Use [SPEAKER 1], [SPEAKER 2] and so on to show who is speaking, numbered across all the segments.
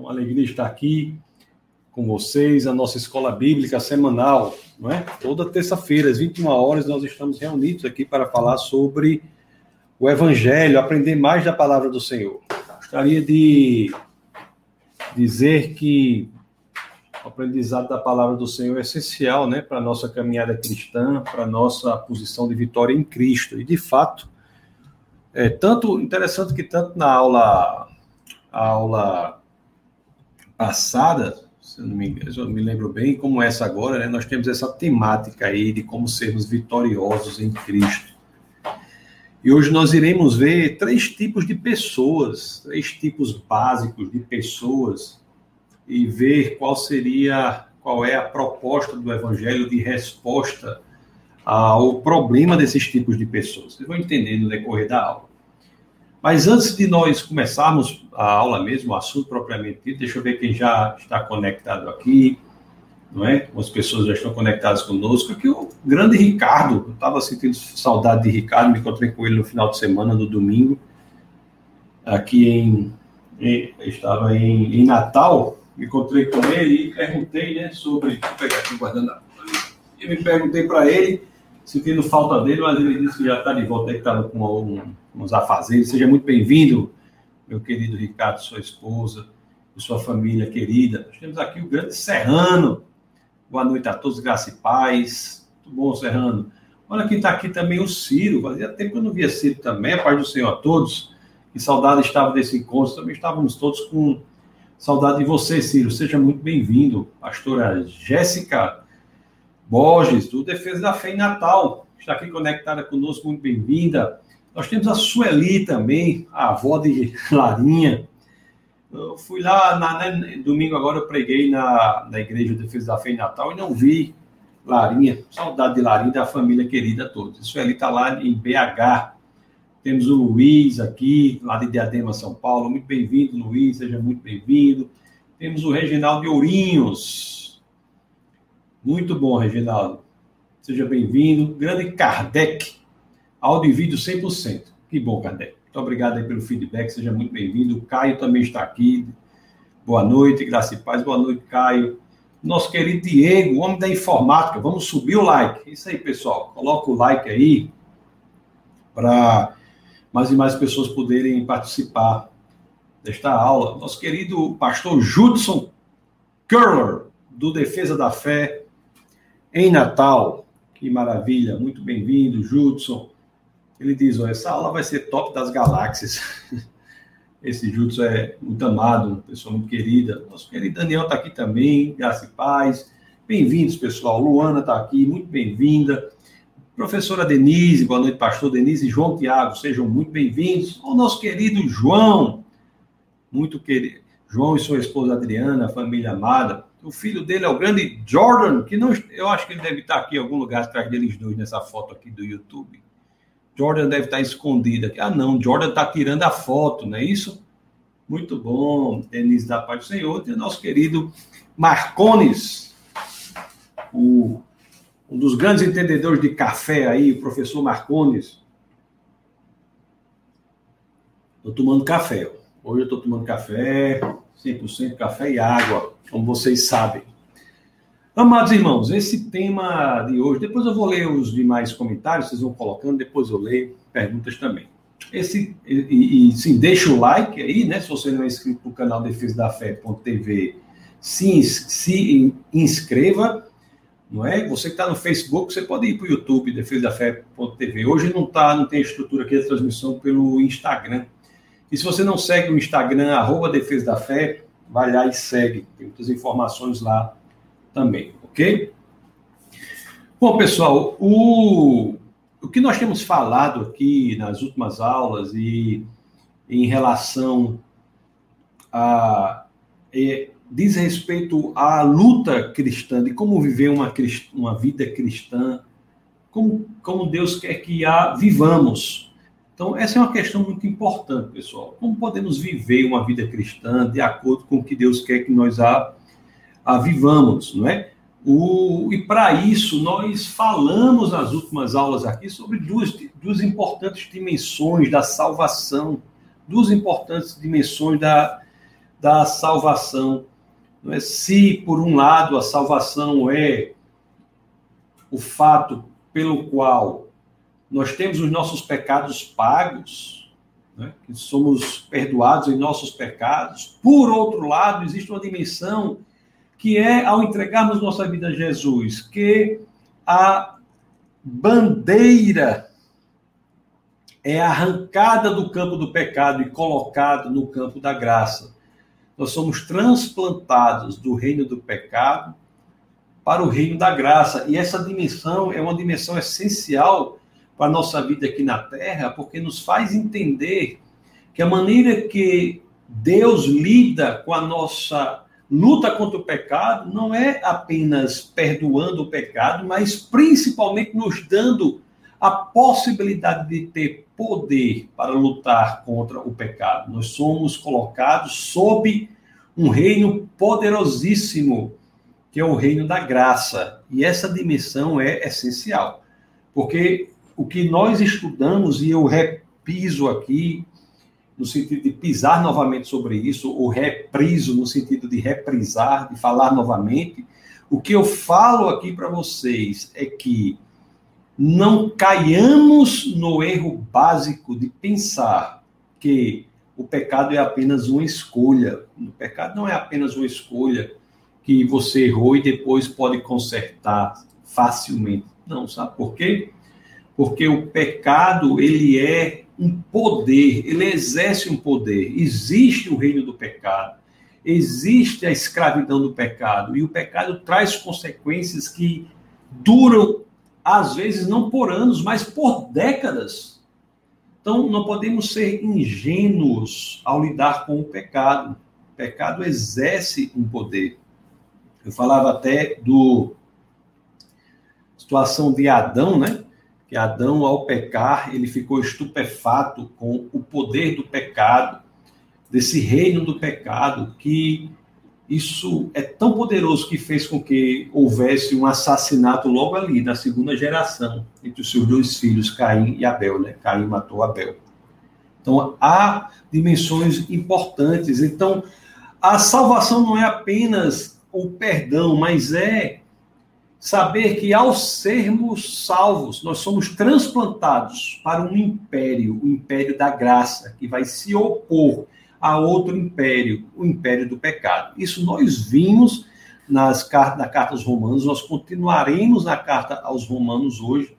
[SPEAKER 1] Uma alegria estar aqui com vocês, a nossa escola bíblica semanal, não é? Toda terça-feira, às 21 horas, nós estamos reunidos aqui para falar sobre o Evangelho, aprender mais da palavra do Senhor. Gostaria de dizer que o aprendizado da palavra do Senhor é essencial, né, para a nossa caminhada cristã, para a nossa posição de vitória em Cristo. E, de fato, é tanto interessante que tanto na aula, aula passada, se eu não me, não me lembro bem, como essa agora, né, nós temos essa temática aí de como sermos vitoriosos em Cristo. E hoje nós iremos ver três tipos de pessoas, três tipos básicos de pessoas e ver qual seria, qual é a proposta do evangelho de resposta ao problema desses tipos de pessoas. Vocês vão entender no decorrer da aula. Mas antes de nós começarmos a aula mesmo, o assunto propriamente dito, deixa eu ver quem já está conectado aqui, não é? As pessoas já estão conectadas conosco. Aqui o grande Ricardo, eu estava sentindo saudade de Ricardo, me encontrei com ele no final de semana, no domingo, aqui em, em estava em, em Natal, me encontrei com ele e perguntei, né, sobre. Vou pegar aqui o guardanapo. E me perguntei para ele, sentindo falta dele, mas ele disse que já está de volta, que estava com algum, uns afazeres. Seja muito bem-vindo, meu querido Ricardo, sua esposa, e sua família querida. Nós temos aqui o grande Serrano. Boa noite a todos, graça e paz. Muito bom, Serrano. Olha quem está aqui também, o Ciro. Fazia tempo que eu não via Ciro também. A paz do Senhor a todos. Que saudade estava desse encontro. Também estávamos todos com Saudade de você, Ciro. Seja muito bem-vindo. Pastora Jéssica Borges, do Defesa da Fé em Natal, está aqui conectada conosco, muito bem-vinda. Nós temos a Sueli também, a avó de Larinha. Eu fui lá, na, né, domingo agora eu preguei na, na Igreja Defesa da Fé em Natal e não vi Larinha. Saudade de Larinha da família querida toda. Sueli está lá em BH. Temos o Luiz aqui, lá de Diadema, São Paulo. Muito bem-vindo, Luiz, seja muito bem-vindo. Temos o Reginaldo de Ourinhos. Muito bom, Reginaldo. Seja bem-vindo. Grande Kardec. Áudio e vídeo 100%. Que bom, Kardec. Muito obrigado pelo feedback, seja muito bem-vindo. O Caio também está aqui. Boa noite, graça e paz. Boa noite, Caio. Nosso querido Diego, homem da informática. Vamos subir o like. Isso aí, pessoal. Coloca o like aí para mais e mais pessoas poderem participar desta aula. Nosso querido pastor Judson Curler, do Defesa da Fé, em Natal. Que maravilha, muito bem-vindo, Judson. Ele diz: oh, essa aula vai ser top das galáxias. Esse Judson é muito amado, pessoa muito querida. Nosso querido Daniel está aqui também, graça e paz. Bem-vindos, pessoal. Luana está aqui, muito bem-vinda. Professora Denise, boa noite, pastor Denise e João Tiago, sejam muito bem-vindos. O nosso querido João, muito querido, João e sua esposa Adriana, família amada. O filho dele é o grande Jordan, que não, eu acho que ele deve estar aqui em algum lugar atrás deles dois, nessa foto aqui do YouTube. Jordan deve estar escondido aqui. Ah, não, Jordan está tirando a foto, não é isso? Muito bom, Denise da Paz do Senhor. E o nosso querido Marcones, o um dos grandes entendedores de café aí, o professor Marcones. Estou tomando café. Hoje eu estou tomando café, 100% café e água, como vocês sabem. Amados irmãos, esse tema de hoje, depois eu vou ler os demais comentários, vocês vão colocando, depois eu leio perguntas também. Esse, e, e sim, deixa o like aí, né? Se você não é inscrito no canal Defesa da Fé.tv, se, se inscreva não é? Você que está no Facebook, você pode ir para o YouTube, Defesa da Fé.tv. Hoje não tá, não tem estrutura aqui de transmissão pelo Instagram. E se você não segue o Instagram, arroba Defesa da Fé, vai lá e segue. Tem muitas informações lá também, ok? Bom, pessoal, o, o que nós temos falado aqui nas últimas aulas e em relação a é, diz respeito à luta cristã, de como viver uma, uma vida cristã, como, como Deus quer que a vivamos. Então, essa é uma questão muito importante, pessoal. Como podemos viver uma vida cristã de acordo com o que Deus quer que nós a, a vivamos, não é? O, e para isso, nós falamos nas últimas aulas aqui sobre duas, duas importantes dimensões da salvação, duas importantes dimensões da, da salvação. Não é? Se, por um lado, a salvação é o fato pelo qual nós temos os nossos pecados pagos, né? que somos perdoados em nossos pecados. Por outro lado, existe uma dimensão que é ao entregarmos nossa vida a Jesus, que a bandeira é arrancada do campo do pecado e colocada no campo da graça. Nós somos transplantados do reino do pecado para o reino da graça. E essa dimensão é uma dimensão essencial para a nossa vida aqui na Terra, porque nos faz entender que a maneira que Deus lida com a nossa luta contra o pecado não é apenas perdoando o pecado, mas principalmente nos dando a possibilidade de ter poder para lutar contra o pecado. Nós somos colocados sob um reino poderosíssimo, que é o reino da graça. E essa dimensão é essencial, porque o que nós estudamos, e eu repiso aqui, no sentido de pisar novamente sobre isso, ou repriso no sentido de reprisar, de falar novamente. O que eu falo aqui para vocês é que não caiamos no erro básico de pensar que o pecado é apenas uma escolha. O pecado não é apenas uma escolha que você errou e depois pode consertar facilmente. Não, sabe por quê? Porque o pecado, ele é um poder, ele exerce um poder. Existe o reino do pecado, existe a escravidão do pecado, e o pecado traz consequências que duram, às vezes, não por anos, mas por décadas. Então, não podemos ser ingênuos ao lidar com o pecado. O pecado exerce um poder. Eu falava até do situação de Adão, né? Que Adão, ao pecar, ele ficou estupefato com o poder do pecado, desse reino do pecado, que isso é tão poderoso que fez com que houvesse um assassinato logo ali, na segunda geração, entre os seus dois filhos, Caim e Abel, né? Caim matou Abel. Então, há dimensões importantes. Então, a salvação não é apenas o perdão, mas é saber que ao sermos salvos, nós somos transplantados para um império, o império da graça, que vai se opor a outro império, o império do pecado. Isso nós vimos nas cartas, na carta aos Romanos, nós continuaremos na carta aos Romanos hoje,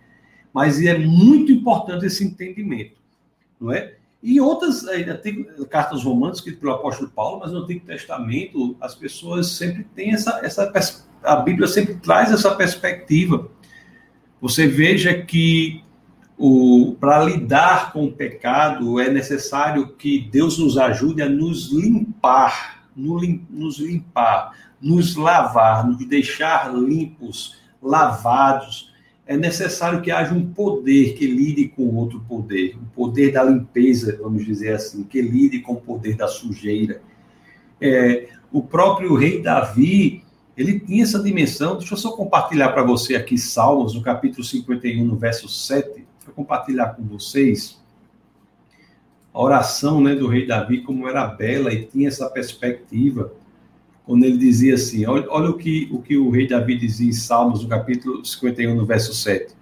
[SPEAKER 1] mas é muito importante esse entendimento, não é? E outras ainda tem cartas romanas escritas pelo apóstolo Paulo, mas no Antigo Testamento as pessoas sempre têm essa, essa perspectiva a Bíblia sempre traz essa perspectiva. Você veja que para lidar com o pecado é necessário que Deus nos ajude a nos limpar, nos limpar, nos lavar, nos deixar limpos, lavados. É necessário que haja um poder que lide com outro poder, o poder da limpeza, vamos dizer assim, que lide com o poder da sujeira. É, o próprio rei Davi, ele tinha essa dimensão. Deixa eu só compartilhar para você aqui Salmos, no capítulo 51, no verso 7. Vou compartilhar com vocês a oração né, do rei Davi, como era bela e tinha essa perspectiva, quando ele dizia assim: olha, olha o, que, o que o rei Davi dizia em Salmos, no capítulo 51, no verso 7.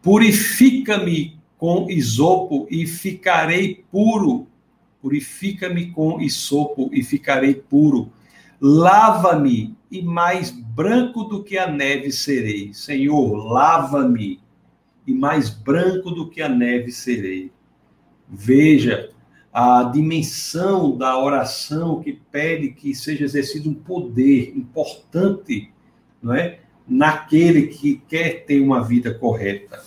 [SPEAKER 1] Purifica-me com isopo e ficarei puro. Purifica-me com isopo e ficarei puro. Lava-me e mais branco do que a neve serei. Senhor, lava-me e mais branco do que a neve serei. Veja a dimensão da oração que pede que seja exercido um poder importante, não é? Naquele que quer ter uma vida correta.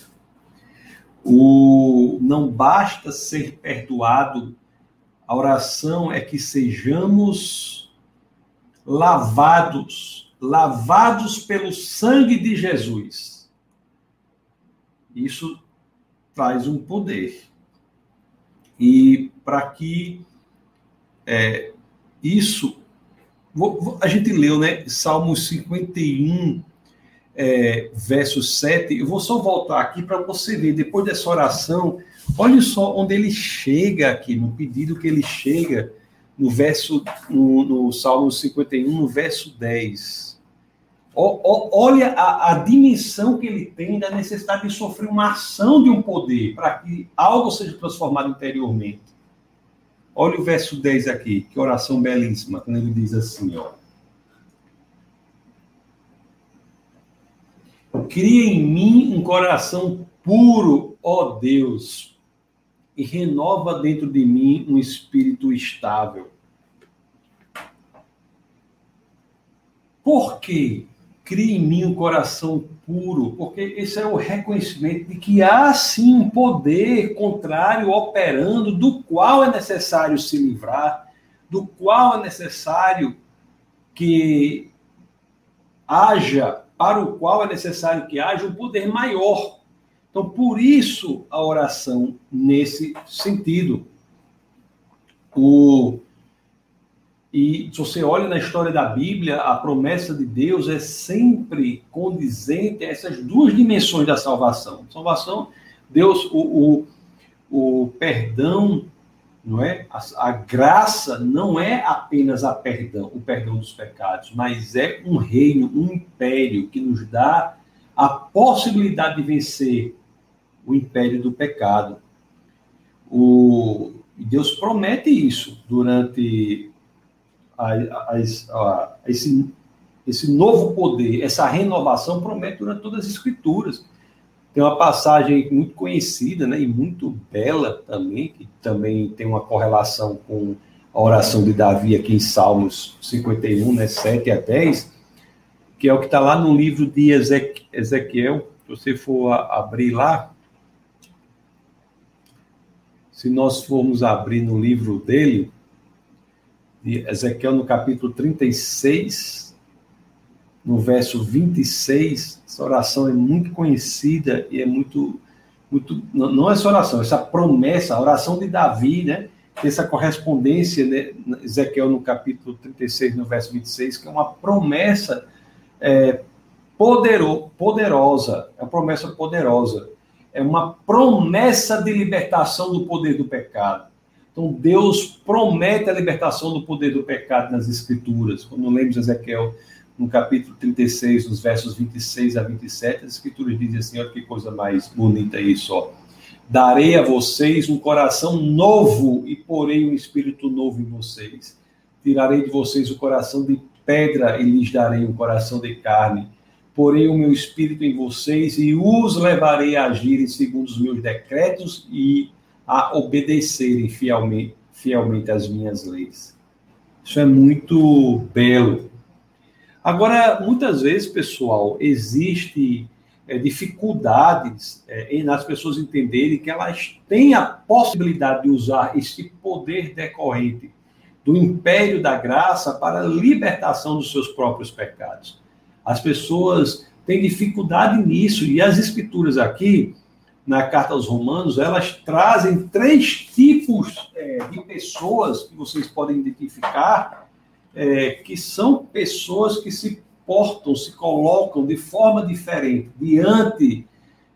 [SPEAKER 1] O não basta ser perdoado, a oração é que sejamos lavados, lavados pelo sangue de Jesus. Isso traz um poder. E para que é, isso. A gente leu, né? Salmos 51, é, verso 7. Eu vou só voltar aqui para você ver, depois dessa oração, olhe só onde ele chega aqui, no pedido que ele chega no verso no, no Salmo 51, no verso 10. O, o, olha a, a, dimensão que ele tem da necessidade de sofrer uma ação de um poder para que algo seja transformado interiormente. Olha o verso 10 aqui, que oração belíssima, quando ele diz assim, ó. Cria em mim um coração puro, ó Deus, e renova dentro de mim um espírito estável. Por quê? Cria em mim um coração puro, porque esse é o reconhecimento de que há sim um poder contrário operando, do qual é necessário se livrar, do qual é necessário que haja, para o qual é necessário que haja um poder maior então, por isso a oração nesse sentido. O, e se você olha na história da Bíblia, a promessa de Deus é sempre condizente a essas duas dimensões da salvação. Salvação, Deus, o, o, o perdão, não é? A, a, graça não é apenas a perdão, o perdão dos pecados, mas é um reino, um império que nos dá a possibilidade de vencer o império do pecado. O, Deus promete isso durante a, a, a, esse, esse novo poder, essa renovação promete durante todas as escrituras. Tem uma passagem muito conhecida né, e muito bela também, que também tem uma correlação com a oração de Davi aqui em Salmos 51, né, 7 a 10, que é o que está lá no livro de Ezequiel. Se você for abrir lá, se nós formos abrir no livro dele, de Ezequiel, no capítulo 36, no verso 26, essa oração é muito conhecida e é muito. muito não, é essa oração, essa promessa, a oração de Davi, né? Tem essa correspondência, né, Ezequiel, no capítulo 36, no verso 26, que é uma promessa é, podero, poderosa, é uma promessa poderosa é uma promessa de libertação do poder do pecado. Então, Deus promete a libertação do poder do pecado nas Escrituras. Quando lemos Ezequiel, no capítulo 36, nos versos 26 a 27, as Escrituras dizem assim: olha que coisa mais bonita isso, ó. Darei a vocês um coração novo e porei um espírito novo em vocês. Tirarei de vocês o coração de pedra e lhes darei um coração de carne porei o meu espírito em vocês e os levarei a agirem segundo os meus decretos e a obedecerem fielmente, fielmente as minhas leis. Isso é muito belo. Agora, muitas vezes, pessoal, existe é, dificuldades é, nas pessoas entenderem que elas têm a possibilidade de usar esse poder decorrente do império da graça para a libertação dos seus próprios pecados. As pessoas têm dificuldade nisso, e as escrituras aqui, na carta aos Romanos, elas trazem três tipos é, de pessoas que vocês podem identificar, é, que são pessoas que se portam, se colocam de forma diferente diante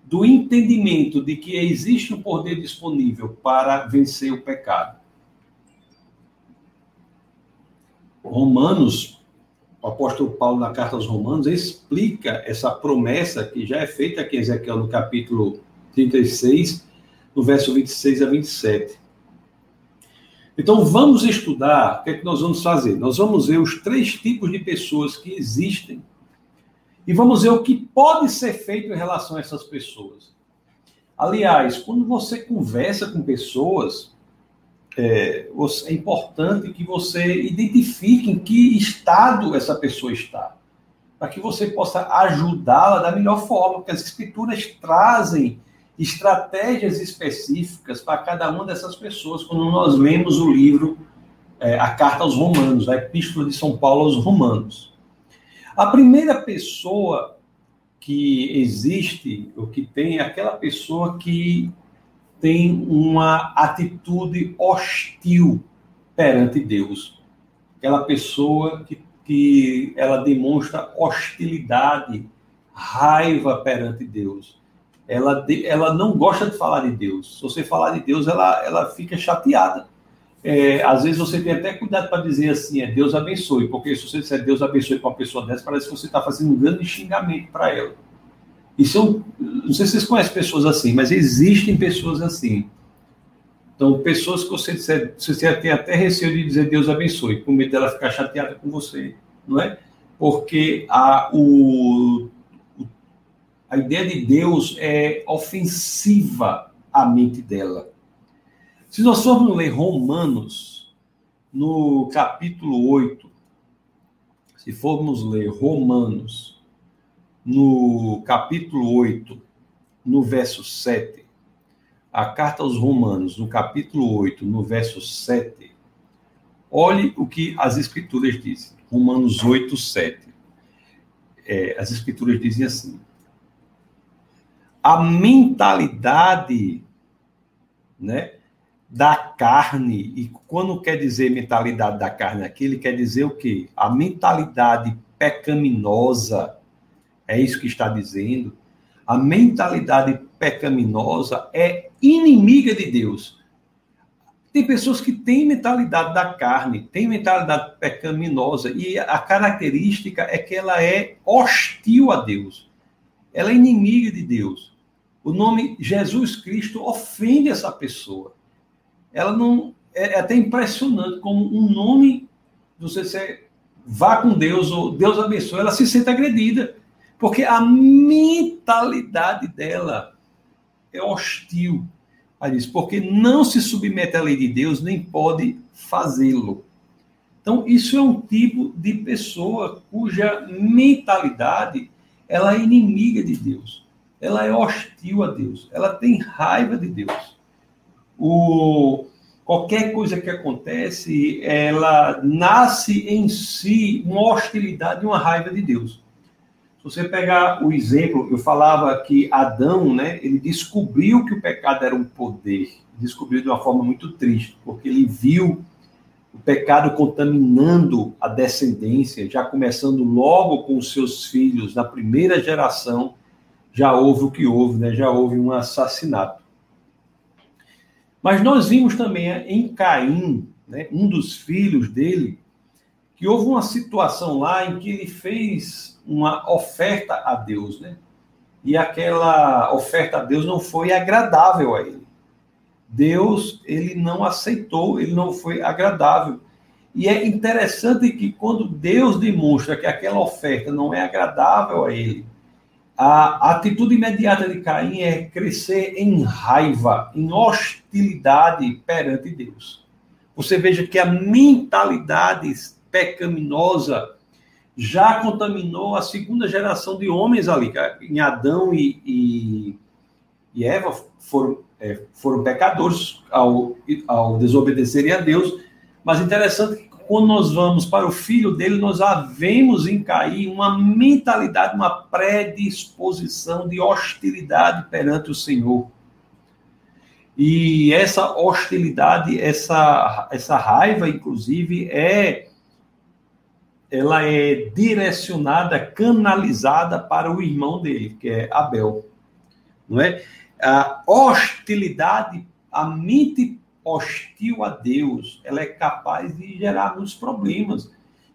[SPEAKER 1] do entendimento de que existe um poder disponível para vencer o pecado. Romanos o apóstolo Paulo, na carta aos Romanos, explica essa promessa que já é feita aqui em Ezequiel, no capítulo 36, no verso 26 a 27. Então, vamos estudar o que é que nós vamos fazer. Nós vamos ver os três tipos de pessoas que existem e vamos ver o que pode ser feito em relação a essas pessoas. Aliás, quando você conversa com pessoas, é, é importante que você identifique em que estado essa pessoa está, para que você possa ajudá-la da melhor forma, porque as escrituras trazem estratégias específicas para cada uma dessas pessoas quando nós lemos o livro, é, a carta aos Romanos, a Epístola de São Paulo aos Romanos. A primeira pessoa que existe, ou que tem, é aquela pessoa que tem uma atitude hostil perante Deus. Aquela pessoa que, que ela demonstra hostilidade, raiva perante Deus. Ela, ela não gosta de falar de Deus. Se você falar de Deus, ela, ela fica chateada. é, às vezes você tem até cuidado para dizer assim, é Deus abençoe, porque se você disser Deus abençoe para uma pessoa dessa, parece que você está fazendo um grande xingamento para ela. São, não sei se vocês conhecem pessoas assim, mas existem pessoas assim. Então, pessoas que você você tem até receio de dizer Deus abençoe, com medo dela ficar chateada com você, não é? Porque a, o, a ideia de Deus é ofensiva à mente dela. Se nós formos ler Romanos, no capítulo 8, se formos ler Romanos, no capítulo 8, no verso 7, a carta aos Romanos, no capítulo 8, no verso 7, olhe o que as Escrituras dizem. Romanos 8, 7. É, as Escrituras dizem assim: a mentalidade, né? da carne. E quando quer dizer mentalidade da carne aqui, ele quer dizer o quê? A mentalidade pecaminosa, é isso que está dizendo. A mentalidade pecaminosa é inimiga de Deus. Tem pessoas que têm mentalidade da carne, têm mentalidade pecaminosa, e a característica é que ela é hostil a Deus. Ela é inimiga de Deus. O nome Jesus Cristo ofende essa pessoa ela não. É, é até impressionante como um nome, você se, vá com Deus, ou Deus abençoe, ela se sente agredida. Porque a mentalidade dela é hostil a isso, porque não se submete à lei de Deus, nem pode fazê-lo. Então, isso é um tipo de pessoa cuja mentalidade ela é inimiga de Deus. Ela é hostil a Deus. Ela tem raiva de Deus o, qualquer coisa que acontece, ela nasce em si uma hostilidade e uma raiva de Deus. Se você pegar o exemplo, eu falava que Adão, né, ele descobriu que o pecado era um poder, descobriu de uma forma muito triste, porque ele viu o pecado contaminando a descendência, já começando logo com os seus filhos, na primeira geração, já houve o que houve, né? já houve um assassinato. Mas nós vimos também em Caim, né, um dos filhos dele, que houve uma situação lá em que ele fez uma oferta a Deus, né? E aquela oferta a Deus não foi agradável a ele. Deus, ele não aceitou, ele não foi agradável. E é interessante que quando Deus demonstra que aquela oferta não é agradável a ele, a atitude imediata de Caim é crescer em raiva, em hostilidade perante Deus. Você veja que a mentalidade pecaminosa já contaminou a segunda geração de homens ali. Em Adão e, e, e Eva foram, é, foram pecadores ao, ao desobedecerem a Deus. Mas interessante que quando nós vamos para o filho dele, nós havemos em cair uma mentalidade, uma predisposição de hostilidade perante o Senhor. E essa hostilidade, essa, essa raiva, inclusive, é ela é direcionada, canalizada para o irmão dele, que é Abel. Não é? A hostilidade, a mente hostil a Deus, ela é capaz de gerar muitos problemas.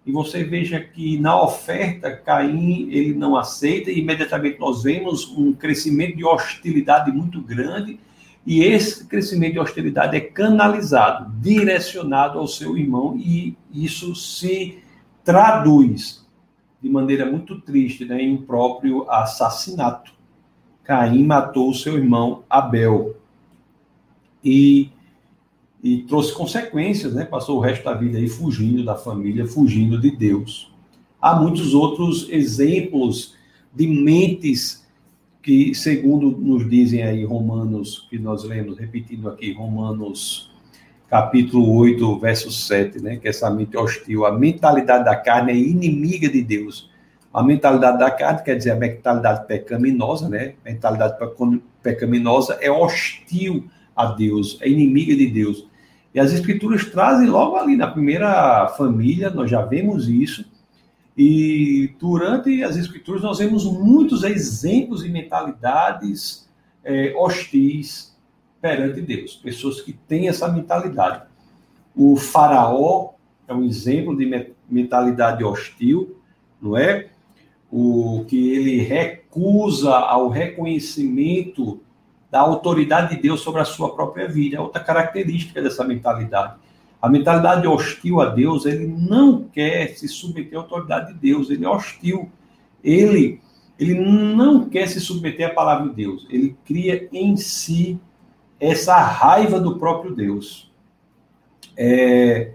[SPEAKER 1] E você veja que na oferta, Caim, ele não aceita, e imediatamente nós vemos um crescimento de hostilidade muito grande, e esse crescimento de hostilidade é canalizado, direcionado ao seu irmão, e isso se traduz de maneira muito triste né, em um próprio assassinato. Caim matou seu irmão Abel. E e trouxe consequências, né? Passou o resto da vida aí fugindo da família, fugindo de Deus. Há muitos outros exemplos de mentes que, segundo nos dizem aí Romanos, que nós lemos, repetindo aqui, Romanos capítulo 8, verso 7, né? Que essa mente hostil, a mentalidade da carne é inimiga de Deus. A mentalidade da carne quer dizer a mentalidade pecaminosa, né? Mentalidade pecaminosa é hostil a Deus, é inimiga de Deus. E as escrituras trazem logo ali na primeira família, nós já vemos isso. E durante as escrituras nós vemos muitos exemplos e mentalidades é, hostis perante Deus, pessoas que têm essa mentalidade. O faraó é um exemplo de mentalidade hostil, não é? O que ele recusa ao reconhecimento da autoridade de Deus sobre a sua própria vida, é outra característica dessa mentalidade. A mentalidade hostil a Deus, ele não quer se submeter à autoridade de Deus, ele é hostil. Ele, ele não quer se submeter à palavra de Deus, ele cria em si essa raiva do próprio Deus. É,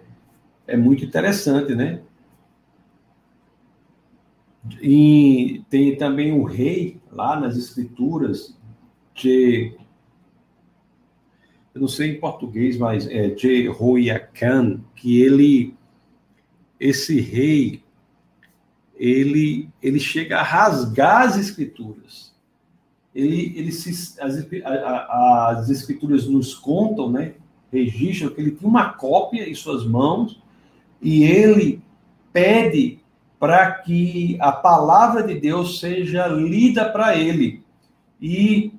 [SPEAKER 1] é muito interessante, né? E tem também o rei lá nas escrituras de eu não sei em português, mas é Jehoiakim, que ele, esse rei, ele, ele chega a rasgar as escrituras. Ele, ele se, as, as escrituras nos contam, né, registram que ele tinha uma cópia em suas mãos e ele pede para que a palavra de Deus seja lida para ele. E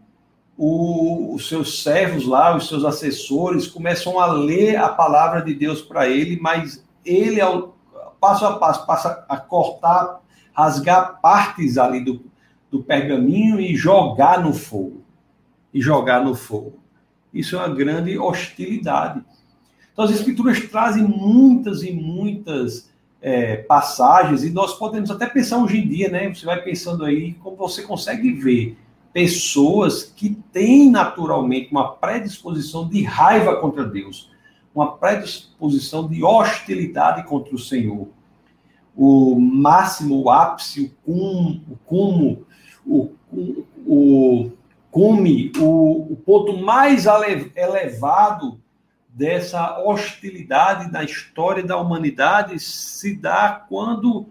[SPEAKER 1] o, os seus servos lá, os seus assessores, começam a ler a palavra de Deus para ele, mas ele, ao, passo a passo, passa a cortar, rasgar partes ali do, do pergaminho e jogar no fogo. E jogar no fogo. Isso é uma grande hostilidade. Então, as Escrituras trazem muitas e muitas é, passagens, e nós podemos até pensar hoje em dia, né? Você vai pensando aí, como você consegue ver pessoas que têm naturalmente uma predisposição de raiva contra Deus, uma predisposição de hostilidade contra o Senhor. O máximo, o ápice, o cume, o cumo, o, o, o cume, o, o ponto mais elevado dessa hostilidade na história da humanidade se dá quando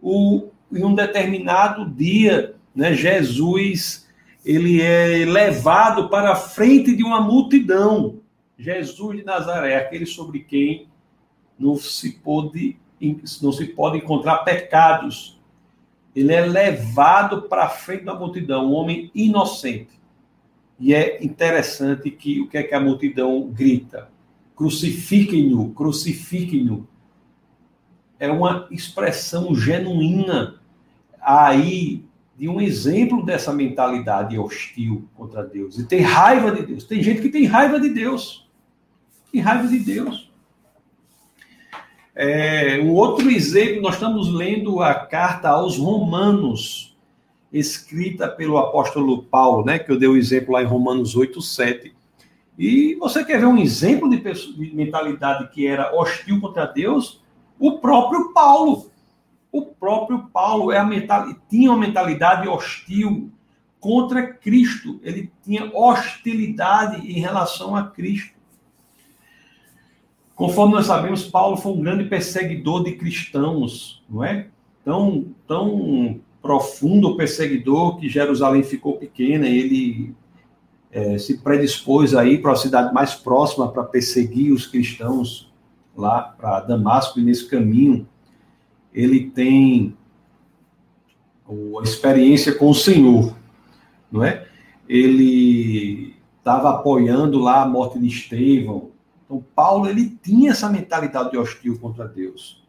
[SPEAKER 1] o, em um determinado dia né, Jesus ele é levado para a frente de uma multidão. Jesus de Nazaré, aquele sobre quem não se pode, não se pode encontrar pecados. Ele é levado para frente da multidão, um homem inocente. E é interessante que o que é que a multidão grita? Crucifiquem-no, crucifiquem-no. É uma expressão genuína aí de um exemplo dessa mentalidade hostil contra Deus. E tem raiva de Deus. Tem gente que tem raiva de Deus. Tem raiva de Deus. É, um outro exemplo, nós estamos lendo a carta aos Romanos, escrita pelo apóstolo Paulo, né, que eu dei o exemplo lá em Romanos 8, 7. E você quer ver um exemplo de, de mentalidade que era hostil contra Deus? O próprio Paulo. O próprio Paulo é mental, tinha uma mentalidade hostil contra Cristo. Ele tinha hostilidade em relação a Cristo. Conforme nós sabemos, Paulo foi um grande perseguidor de cristãos, não é? Tão, tão profundo perseguidor que Jerusalém ficou pequena, ele é, se predispôs aí para a cidade mais próxima para perseguir os cristãos lá para Damasco e nesse caminho ele tem a experiência com o Senhor, não é? Ele estava apoiando lá a morte de Estevão. Então, Paulo, ele tinha essa mentalidade hostil contra Deus.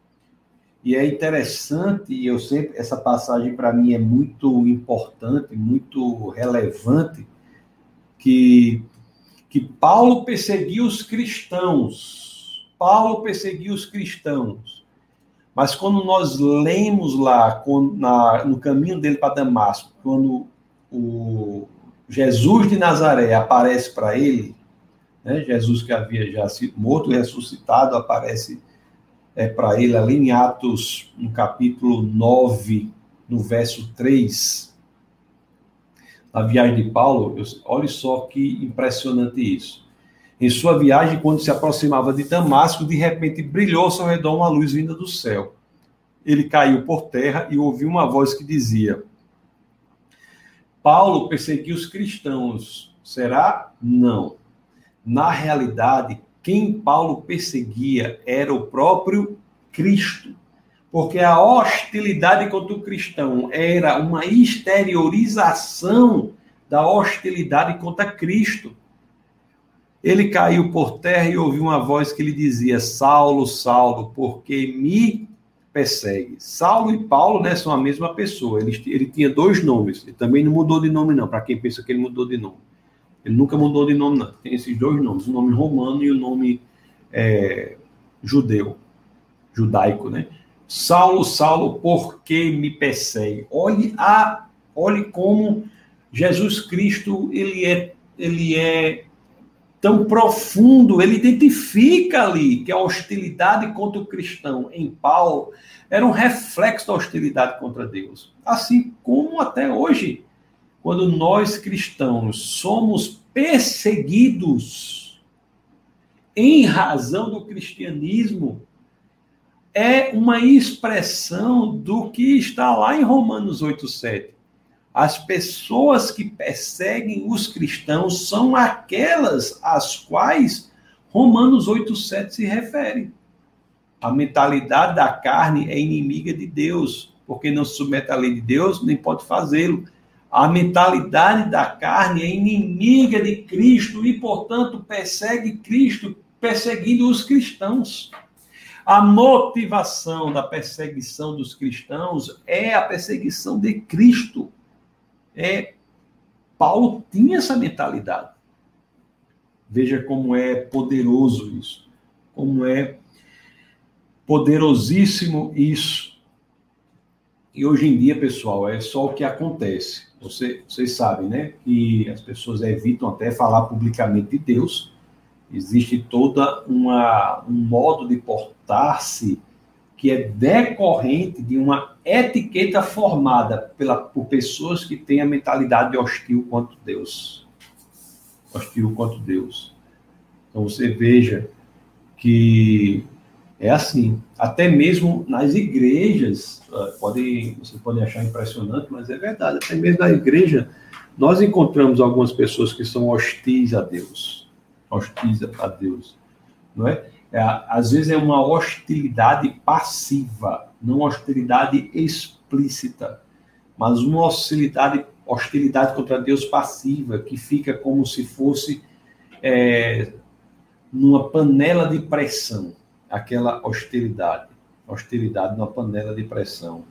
[SPEAKER 1] E é interessante, e eu sempre, essa passagem para mim é muito importante, muito relevante, que, que Paulo perseguiu os cristãos. Paulo perseguiu os cristãos. Mas quando nós lemos lá, na, no caminho dele para Damasco, quando o Jesus de Nazaré aparece para ele, né, Jesus que havia já sido morto e ressuscitado, aparece é, para ele ali em Atos, no capítulo 9, no verso 3, na viagem de Paulo, eu, olha só que impressionante isso. Em sua viagem, quando se aproximava de Damasco, de repente brilhou ao seu redor uma luz vinda do céu. Ele caiu por terra e ouviu uma voz que dizia: Paulo perseguiu os cristãos. Será? Não. Na realidade, quem Paulo perseguia era o próprio Cristo. Porque a hostilidade contra o cristão era uma exteriorização da hostilidade contra Cristo. Ele caiu por terra e ouviu uma voz que lhe dizia: Saulo, Saulo, por que me persegue? Saulo e Paulo né, são a mesma pessoa. Ele, ele tinha dois nomes. Ele também não mudou de nome, não, para quem pensa que ele mudou de nome. Ele nunca mudou de nome, não. Tem esses dois nomes: o nome romano e o nome é, judeu, judaico, né? Saulo, Saulo, por que me persegue? Olhe a, olhe como Jesus Cristo ele é, ele é tão profundo, ele identifica ali que a hostilidade contra o cristão em Paulo era um reflexo da hostilidade contra Deus. Assim como até hoje, quando nós cristãos somos perseguidos em razão do cristianismo, é uma expressão do que está lá em Romanos 8,7. As pessoas que perseguem os cristãos são aquelas às quais Romanos 8,7 se refere. A mentalidade da carne é inimiga de Deus, porque não se submete à lei de Deus, nem pode fazê-lo. A mentalidade da carne é inimiga de Cristo e, portanto, persegue Cristo, perseguindo os cristãos. A motivação da perseguição dos cristãos é a perseguição de Cristo. É Paulo tinha essa mentalidade. Veja como é poderoso isso, como é poderosíssimo isso. E hoje em dia, pessoal, é só o que acontece. Você, vocês sabem, né, que as pessoas evitam até falar publicamente de Deus, existe toda uma um modo de portar-se que é decorrente de uma etiqueta formada pela, por pessoas que têm a mentalidade hostil quanto Deus. Hostil quanto Deus. Então você veja que é assim, até mesmo nas igrejas, ah, pode, você pode achar impressionante, mas é verdade, até mesmo na igreja, nós encontramos algumas pessoas que são hostis a Deus hostis a Deus, não é? é? Às vezes é uma hostilidade passiva, não hostilidade explícita, mas uma hostilidade, hostilidade contra Deus passiva, que fica como se fosse é, numa panela de pressão, aquela hostilidade, hostilidade numa panela de pressão.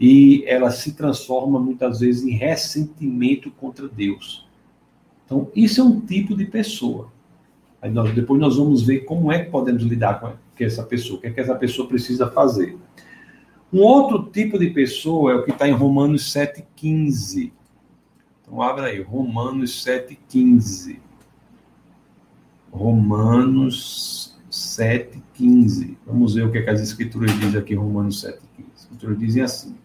[SPEAKER 1] E ela se transforma muitas vezes em ressentimento contra Deus. Então, isso é um tipo de pessoa. Aí nós, depois nós vamos ver como é que podemos lidar com essa pessoa, o que é que essa pessoa precisa fazer. Um outro tipo de pessoa é o que está em Romanos 7,15. Então, abre aí, Romanos 7,15. Romanos 7,15. Vamos ver o que, é que as escrituras dizem aqui Romanos 7,15. As escrituras dizem assim.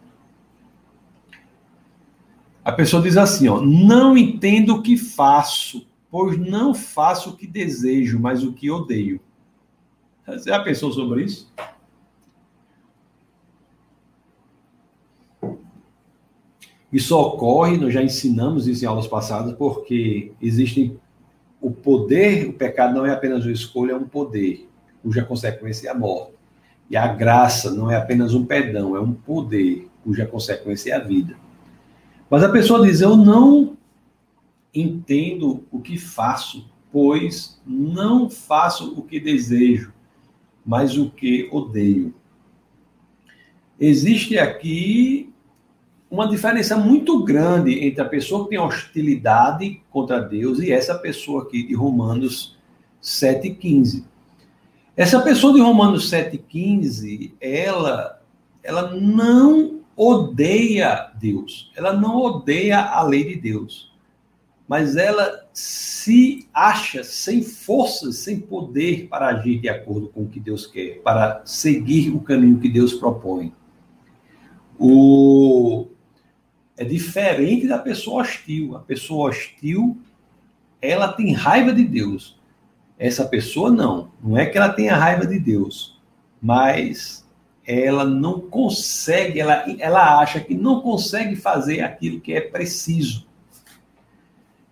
[SPEAKER 1] A pessoa diz assim, ó, não entendo o que faço, pois não faço o que desejo, mas o que odeio. Você já pensou sobre isso? Isso ocorre, nós já ensinamos isso em aulas passadas, porque existe o poder, o pecado não é apenas uma escolha, é um poder, cuja consequência é a morte. E a graça não é apenas um perdão, é um poder, cuja consequência é a vida. Mas a pessoa diz: Eu não entendo o que faço, pois não faço o que desejo, mas o que odeio. Existe aqui uma diferença muito grande entre a pessoa que tem hostilidade contra Deus e essa pessoa aqui de Romanos 7,15. Essa pessoa de Romanos 7,15, ela, ela não odeia Deus. Ela não odeia a lei de Deus. Mas ela se acha sem forças, sem poder para agir de acordo com o que Deus quer, para seguir o caminho que Deus propõe. O... É diferente da pessoa hostil. A pessoa hostil, ela tem raiva de Deus. Essa pessoa não. Não é que ela tenha raiva de Deus, mas ela não consegue, ela, ela acha que não consegue fazer aquilo que é preciso.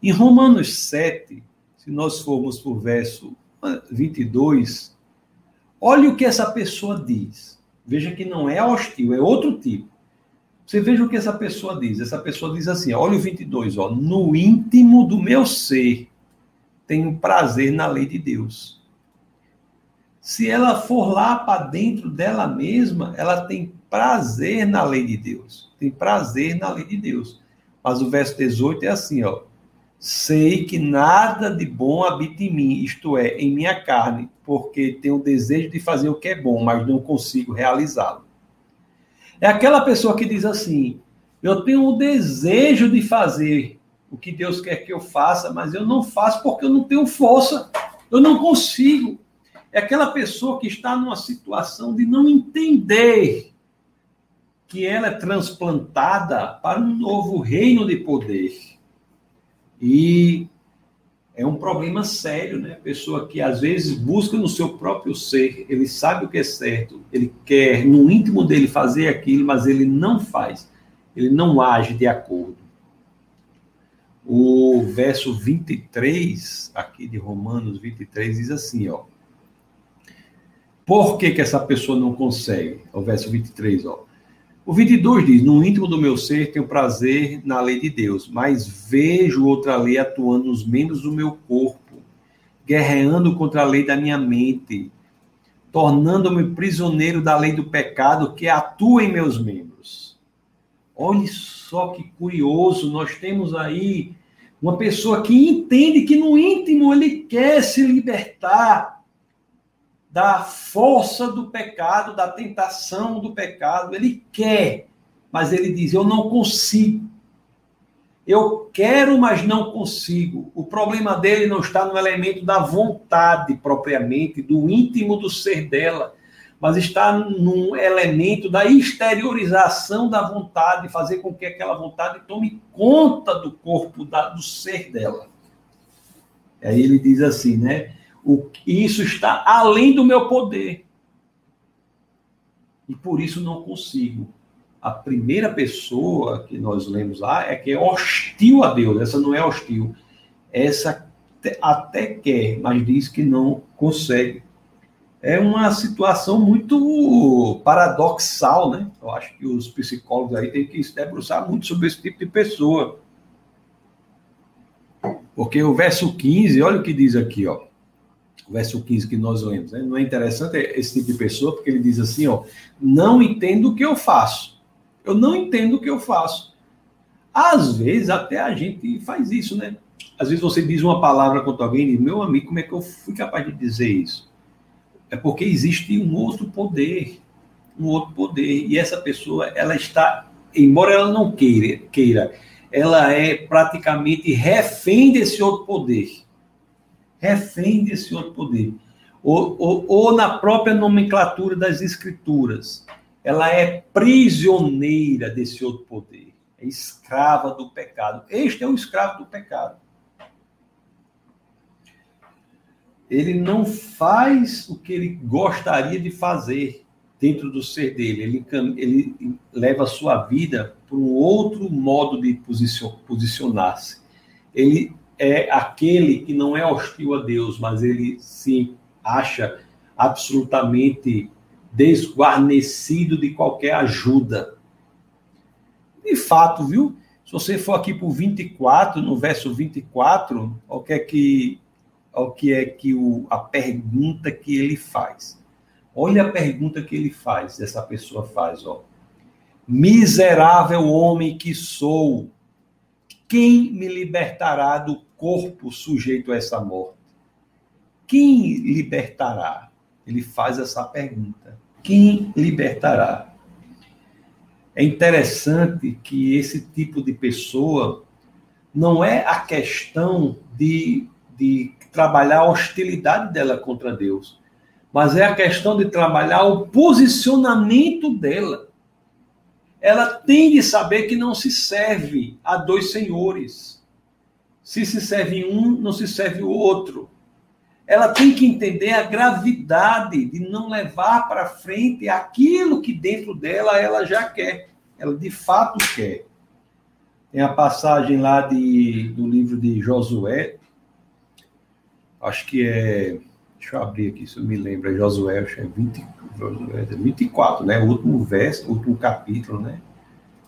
[SPEAKER 1] Em Romanos 7, se nós formos para o verso 22, olhe o que essa pessoa diz. Veja que não é hostil, é outro tipo. Você veja o que essa pessoa diz. Essa pessoa diz assim: olha o 22, ó, no íntimo do meu ser, tenho prazer na lei de Deus. Se ela for lá para dentro dela mesma, ela tem prazer na lei de Deus. Tem prazer na lei de Deus. Mas o verso 18 é assim, ó. Sei que nada de bom habita em mim, isto é, em minha carne, porque tenho desejo de fazer o que é bom, mas não consigo realizá-lo. É aquela pessoa que diz assim: eu tenho o desejo de fazer o que Deus quer que eu faça, mas eu não faço porque eu não tenho força, eu não consigo. É aquela pessoa que está numa situação de não entender que ela é transplantada para um novo reino de poder. E é um problema sério, né? Pessoa que às vezes busca no seu próprio ser, ele sabe o que é certo, ele quer no íntimo dele fazer aquilo, mas ele não faz, ele não age de acordo. O verso 23, aqui de Romanos 23, diz assim, ó. Por que, que essa pessoa não consegue? O verso 23, ó. O 22 diz: No íntimo do meu ser tenho prazer na lei de Deus, mas vejo outra lei atuando nos membros do meu corpo, guerreando contra a lei da minha mente, tornando-me prisioneiro da lei do pecado que atua em meus membros. Olhe só que curioso, nós temos aí uma pessoa que entende que no íntimo ele quer se libertar da força do pecado, da tentação do pecado. Ele quer, mas ele diz: Eu não consigo. Eu quero, mas não consigo. O problema dele não está no elemento da vontade propriamente, do íntimo do ser dela, mas está num elemento da exteriorização da vontade, fazer com que aquela vontade tome conta do corpo, da, do ser dela. Aí ele diz assim, né? O, isso está além do meu poder. E por isso não consigo. A primeira pessoa que nós lemos lá é que é hostil a Deus. Essa não é hostil. Essa até quer, mas diz que não consegue. É uma situação muito paradoxal, né? Eu acho que os psicólogos aí têm que se debruçar muito sobre esse tipo de pessoa. Porque o verso 15, olha o que diz aqui, ó verso 15 que nós lemos. Né? Não é interessante esse tipo de pessoa, porque ele diz assim: ó, não entendo o que eu faço. Eu não entendo o que eu faço. Às vezes, até a gente faz isso, né? Às vezes você diz uma palavra contra alguém e diz: meu amigo, como é que eu fui capaz de dizer isso? É porque existe um outro poder. Um outro poder. E essa pessoa, ela está, embora ela não queira, queira ela é praticamente refém desse outro poder refém desse outro poder. Ou, ou, ou na própria nomenclatura das escrituras, ela é prisioneira desse outro poder, é escrava do pecado. Este é o escravo do pecado. Ele não faz o que ele gostaria de fazer dentro do ser dele. Ele, ele leva a sua vida para um outro modo de posicionar-se. Ele é aquele que não é hostil a Deus, mas ele se acha absolutamente desguarnecido de qualquer ajuda. De fato, viu? Se você for aqui para o 24, no verso 24, o que é que, o que, é que o, a pergunta que ele faz. Olha a pergunta que ele faz, essa pessoa faz, ó. Miserável homem que sou, quem me libertará do corpo sujeito a essa morte? Quem libertará? Ele faz essa pergunta. Quem libertará? É interessante que esse tipo de pessoa não é a questão de, de trabalhar a hostilidade dela contra Deus, mas é a questão de trabalhar o posicionamento dela. Ela tem de saber que não se serve a dois senhores se se serve um, não se serve o outro. Ela tem que entender a gravidade de não levar para frente aquilo que dentro dela ela já quer. Ela de fato quer. Tem a passagem lá de, do livro de Josué, acho que é. Deixa eu abrir aqui se eu me lembro. É Josué, acho que é 20, Josué, 24, né? O último verso, o último capítulo, né?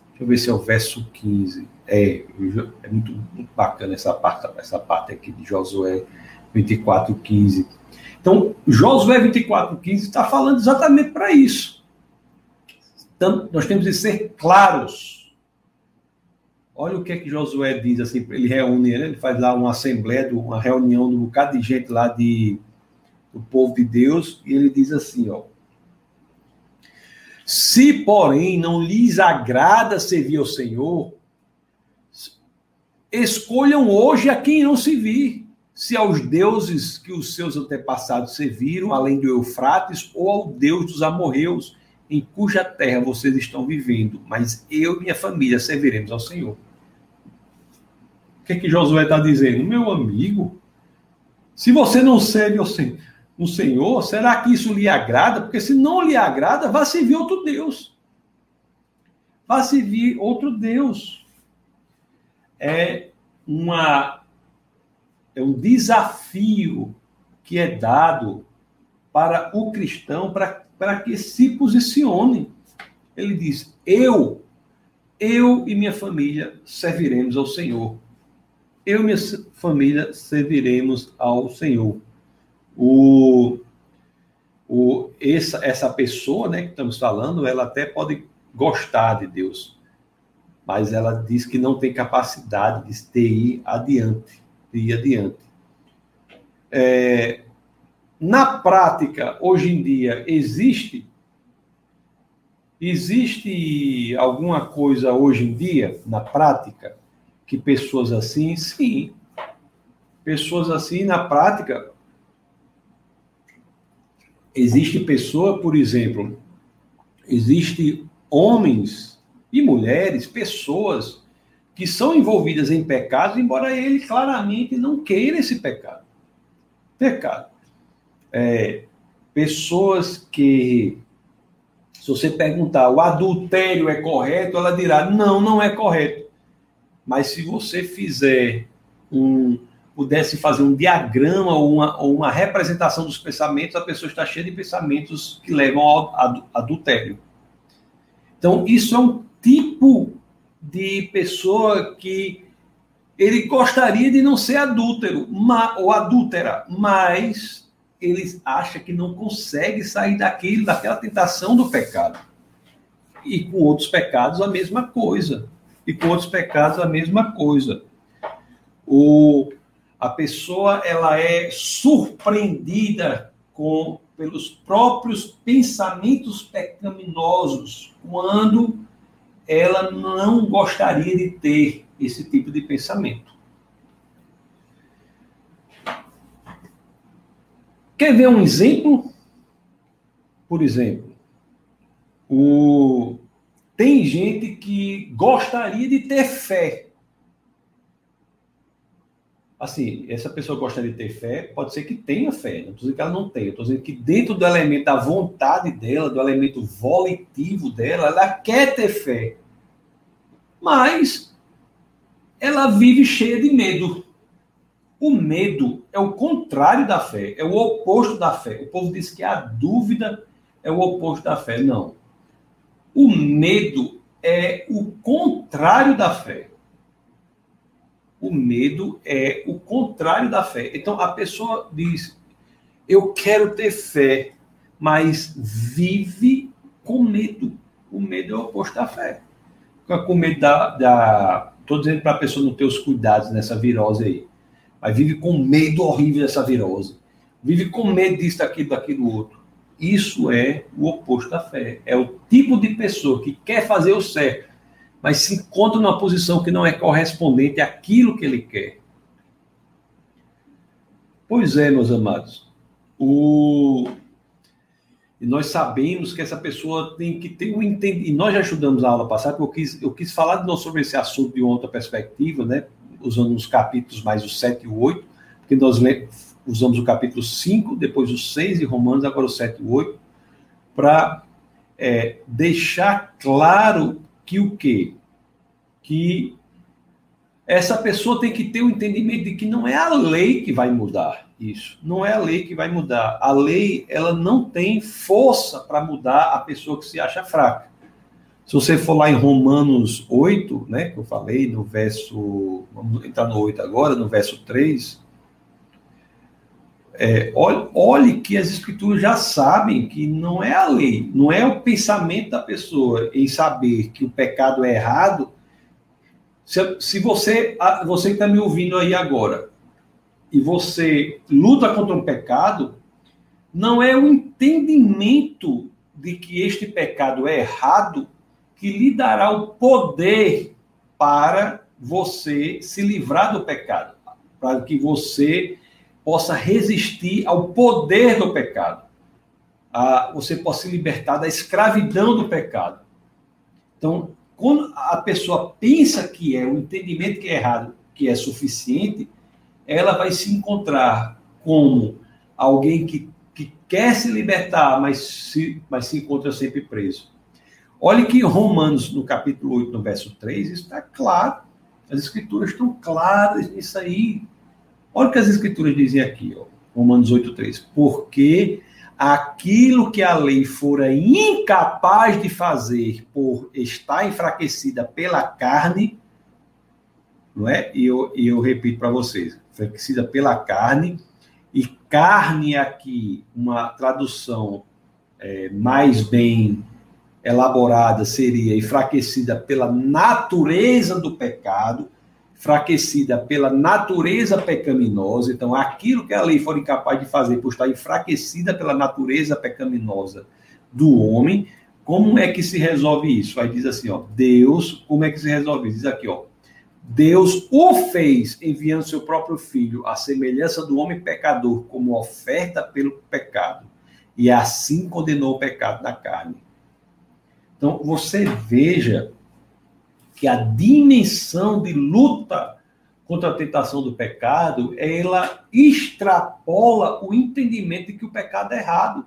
[SPEAKER 1] Deixa eu ver se é o verso 15. É, é muito, muito bacana essa parte, essa parte aqui de Josué 24, 15. Então, Josué 24, 15 está falando exatamente para isso. Então, nós temos de ser claros. Olha o que é que Josué diz, assim, ele reúne, né? ele faz lá uma assembleia, uma reunião de um bocado de gente lá de, do povo de Deus, e ele diz assim, ó, se, porém, não lhes agrada servir ao Senhor, escolham hoje a quem não servir, se aos deuses que os seus antepassados serviram, além do Eufrates, ou ao Deus dos amorreus, em cuja terra vocês estão vivendo, mas eu e minha família serviremos ao Senhor. O que é que Josué está dizendo? Meu amigo, se você não serve no Senhor, será que isso lhe agrada? Porque se não lhe agrada, vá servir outro Deus. Vá servir outro Deus. É uma é um desafio que é dado para o cristão para, para que se posicione. Ele diz: Eu, eu e minha família serviremos ao Senhor. Eu e minha família serviremos ao Senhor o, o, essa, essa pessoa né, que estamos falando, ela até pode gostar de Deus, mas ela diz que não tem capacidade de ir adiante, de ir adiante. É, na prática, hoje em dia, existe existe alguma coisa hoje em dia na prática que pessoas assim, sim, pessoas assim na prática existe pessoa, por exemplo, existe homens e mulheres, pessoas que são envolvidas em pecados, embora ele claramente não queira esse pecado. Pecado. É, pessoas que, se você perguntar, o adultério é correto, ela dirá, não, não é correto. Mas se você fizer um, pudesse fazer um diagrama ou uma, ou uma representação dos pensamentos, a pessoa está cheia de pensamentos que levam ao adultério. Então, isso é um tipo de pessoa que ele gostaria de não ser adúltero ou adúltera, mas ele acha que não consegue sair daquilo, daquela tentação do pecado. E com outros pecados a mesma coisa. E com outros pecados a mesma coisa. O, a pessoa ela é surpreendida com pelos próprios pensamentos pecaminosos quando ela não gostaria de ter esse tipo de pensamento. Quer ver um exemplo? Por exemplo, o... tem gente que gostaria de ter fé, assim, essa pessoa gosta de ter fé, pode ser que tenha fé, não estou dizendo que ela não tenha, estou dizendo que dentro do elemento da vontade dela, do elemento volitivo dela, ela quer ter fé. Mas ela vive cheia de medo. O medo é o contrário da fé, é o oposto da fé. O povo diz que a dúvida é o oposto da fé. Não. O medo é o contrário da fé. O medo é o contrário da fé. Então a pessoa diz: Eu quero ter fé, mas vive com medo. O medo é o oposto da fé. Com medo da. Estou dizendo para a pessoa não ter os cuidados nessa virose aí. Mas vive com medo horrível dessa virose. Vive com medo disso, daquilo, daquilo outro. Isso é o oposto da fé. É o tipo de pessoa que quer fazer o certo, mas se encontra numa posição que não é correspondente àquilo que ele quer. Pois é, meus amados. O... E nós sabemos que essa pessoa tem que ter um entendimento. E nós já estudamos a aula passada, porque eu quis, eu quis falar de nós sobre esse assunto de outra perspectiva, né? usando os capítulos mais o 7 e o 8, porque nós usamos o capítulo 5, depois o 6 de Romanos, agora o 7 e o 8, para é, deixar claro que o quê? Que essa pessoa tem que ter o um entendimento de que não é a lei que vai mudar isso. Não é a lei que vai mudar. A lei, ela não tem força para mudar a pessoa que se acha fraca. Se você for lá em Romanos 8, né, que eu falei, no verso. Vamos entrar no 8 agora, no verso 3. É, olhe, olhe que as escrituras já sabem que não é a lei, não é o pensamento da pessoa em saber que o pecado é errado. Se, se você, você que está me ouvindo aí agora, e você luta contra um pecado, não é o entendimento de que este pecado é errado que lhe dará o poder para você se livrar do pecado, para que você possa resistir ao poder do pecado, a, você possa se libertar da escravidão do pecado. Então, quando a pessoa pensa que é o entendimento que é errado, que é suficiente, ela vai se encontrar como alguém que, que quer se libertar, mas se, mas se encontra sempre preso. Olhe que Romanos, no capítulo 8, no verso 3, está claro. As escrituras estão claras nisso aí. Olha o que as escrituras dizem aqui, ó, Romanos 8, 3. Porque aquilo que a lei fora incapaz de fazer por estar enfraquecida pela carne, não é? E eu, eu repito para vocês, enfraquecida pela carne, e carne aqui, uma tradução é, mais bem elaborada seria enfraquecida pela natureza do pecado, enfraquecida pela natureza pecaminosa. Então, aquilo que a lei for incapaz de fazer por estar enfraquecida pela natureza pecaminosa do homem, como é que se resolve isso? Aí diz assim, ó, Deus, como é que se resolve? Diz aqui, ó, Deus o fez enviando seu próprio filho à semelhança do homem pecador como oferta pelo pecado e assim condenou o pecado na carne então, você veja que a dimensão de luta contra a tentação do pecado, ela extrapola o entendimento de que o pecado é errado,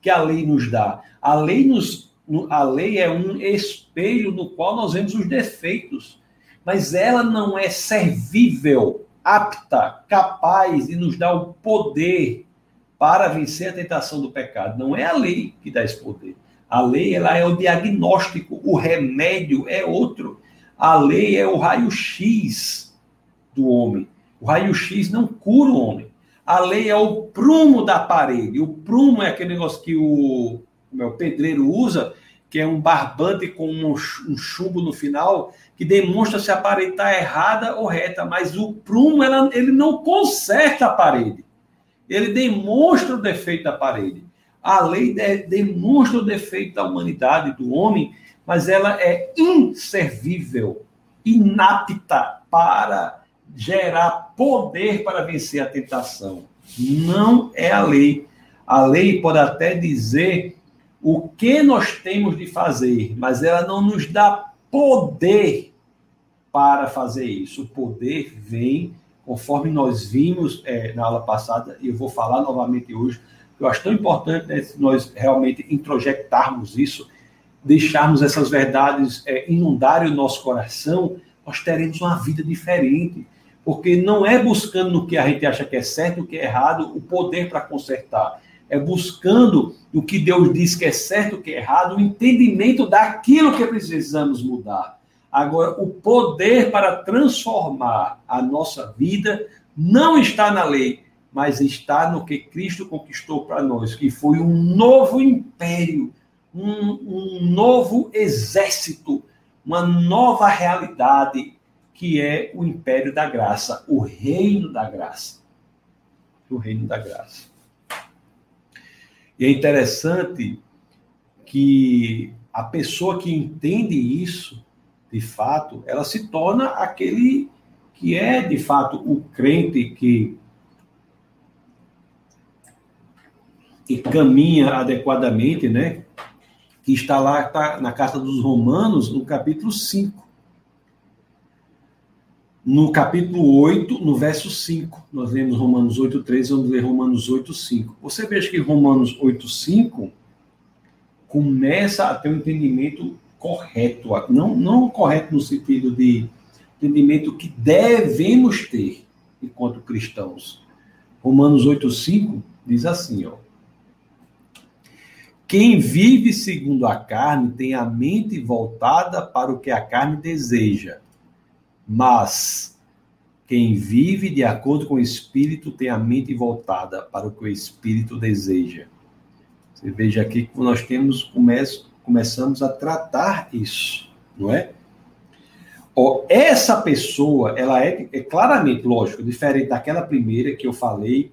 [SPEAKER 1] que a lei nos dá. A lei, nos, a lei é um espelho no qual nós vemos os defeitos, mas ela não é servível, apta, capaz de nos dar o poder para vencer a tentação do pecado. Não é a lei que dá esse poder. A lei ela é o diagnóstico, o remédio é outro. A lei é o raio-x do homem. O raio-x não cura o homem. A lei é o prumo da parede. O prumo é aquele negócio que o, o pedreiro usa, que é um barbante com um, um chumbo no final, que demonstra se a parede está errada ou reta. Mas o prumo ela, ele não conserta a parede. Ele demonstra o defeito da parede. A lei de, demonstra o defeito da humanidade, do homem, mas ela é inservível, inapta para gerar poder para vencer a tentação. Não é a lei. A lei pode até dizer o que nós temos de fazer, mas ela não nos dá poder para fazer isso. O poder vem, conforme nós vimos é, na aula passada, e eu vou falar novamente hoje, eu acho tão importante né, nós realmente introjectarmos isso, deixarmos essas verdades é, inundarem o nosso coração, nós teremos uma vida diferente. Porque não é buscando no que a gente acha que é certo o que é errado o poder para consertar. É buscando o que Deus diz que é certo o que é errado, o entendimento daquilo que precisamos mudar. Agora, o poder para transformar a nossa vida não está na lei, mas está no que Cristo conquistou para nós, que foi um novo império, um, um novo exército, uma nova realidade, que é o império da graça, o reino da graça. O reino da graça. E é interessante que a pessoa que entende isso, de fato, ela se torna aquele que é, de fato, o crente que que caminha adequadamente, né? Que está lá está na carta dos Romanos, no capítulo 5. No capítulo 8, no verso 5, nós lemos Romanos 8, 3, vamos ler Romanos 8, 5. Você veja que Romanos 8, 5 começa a ter um entendimento correto, não, não correto no sentido de entendimento que devemos ter enquanto cristãos. Romanos 8, 5 diz assim, ó. Quem vive segundo a carne tem a mente voltada para o que a carne deseja. Mas quem vive de acordo com o Espírito tem a mente voltada para o que o Espírito deseja. Você veja aqui que nós temos, começamos a tratar isso, não é? Essa pessoa, ela é, é claramente, lógico, diferente daquela primeira que eu falei,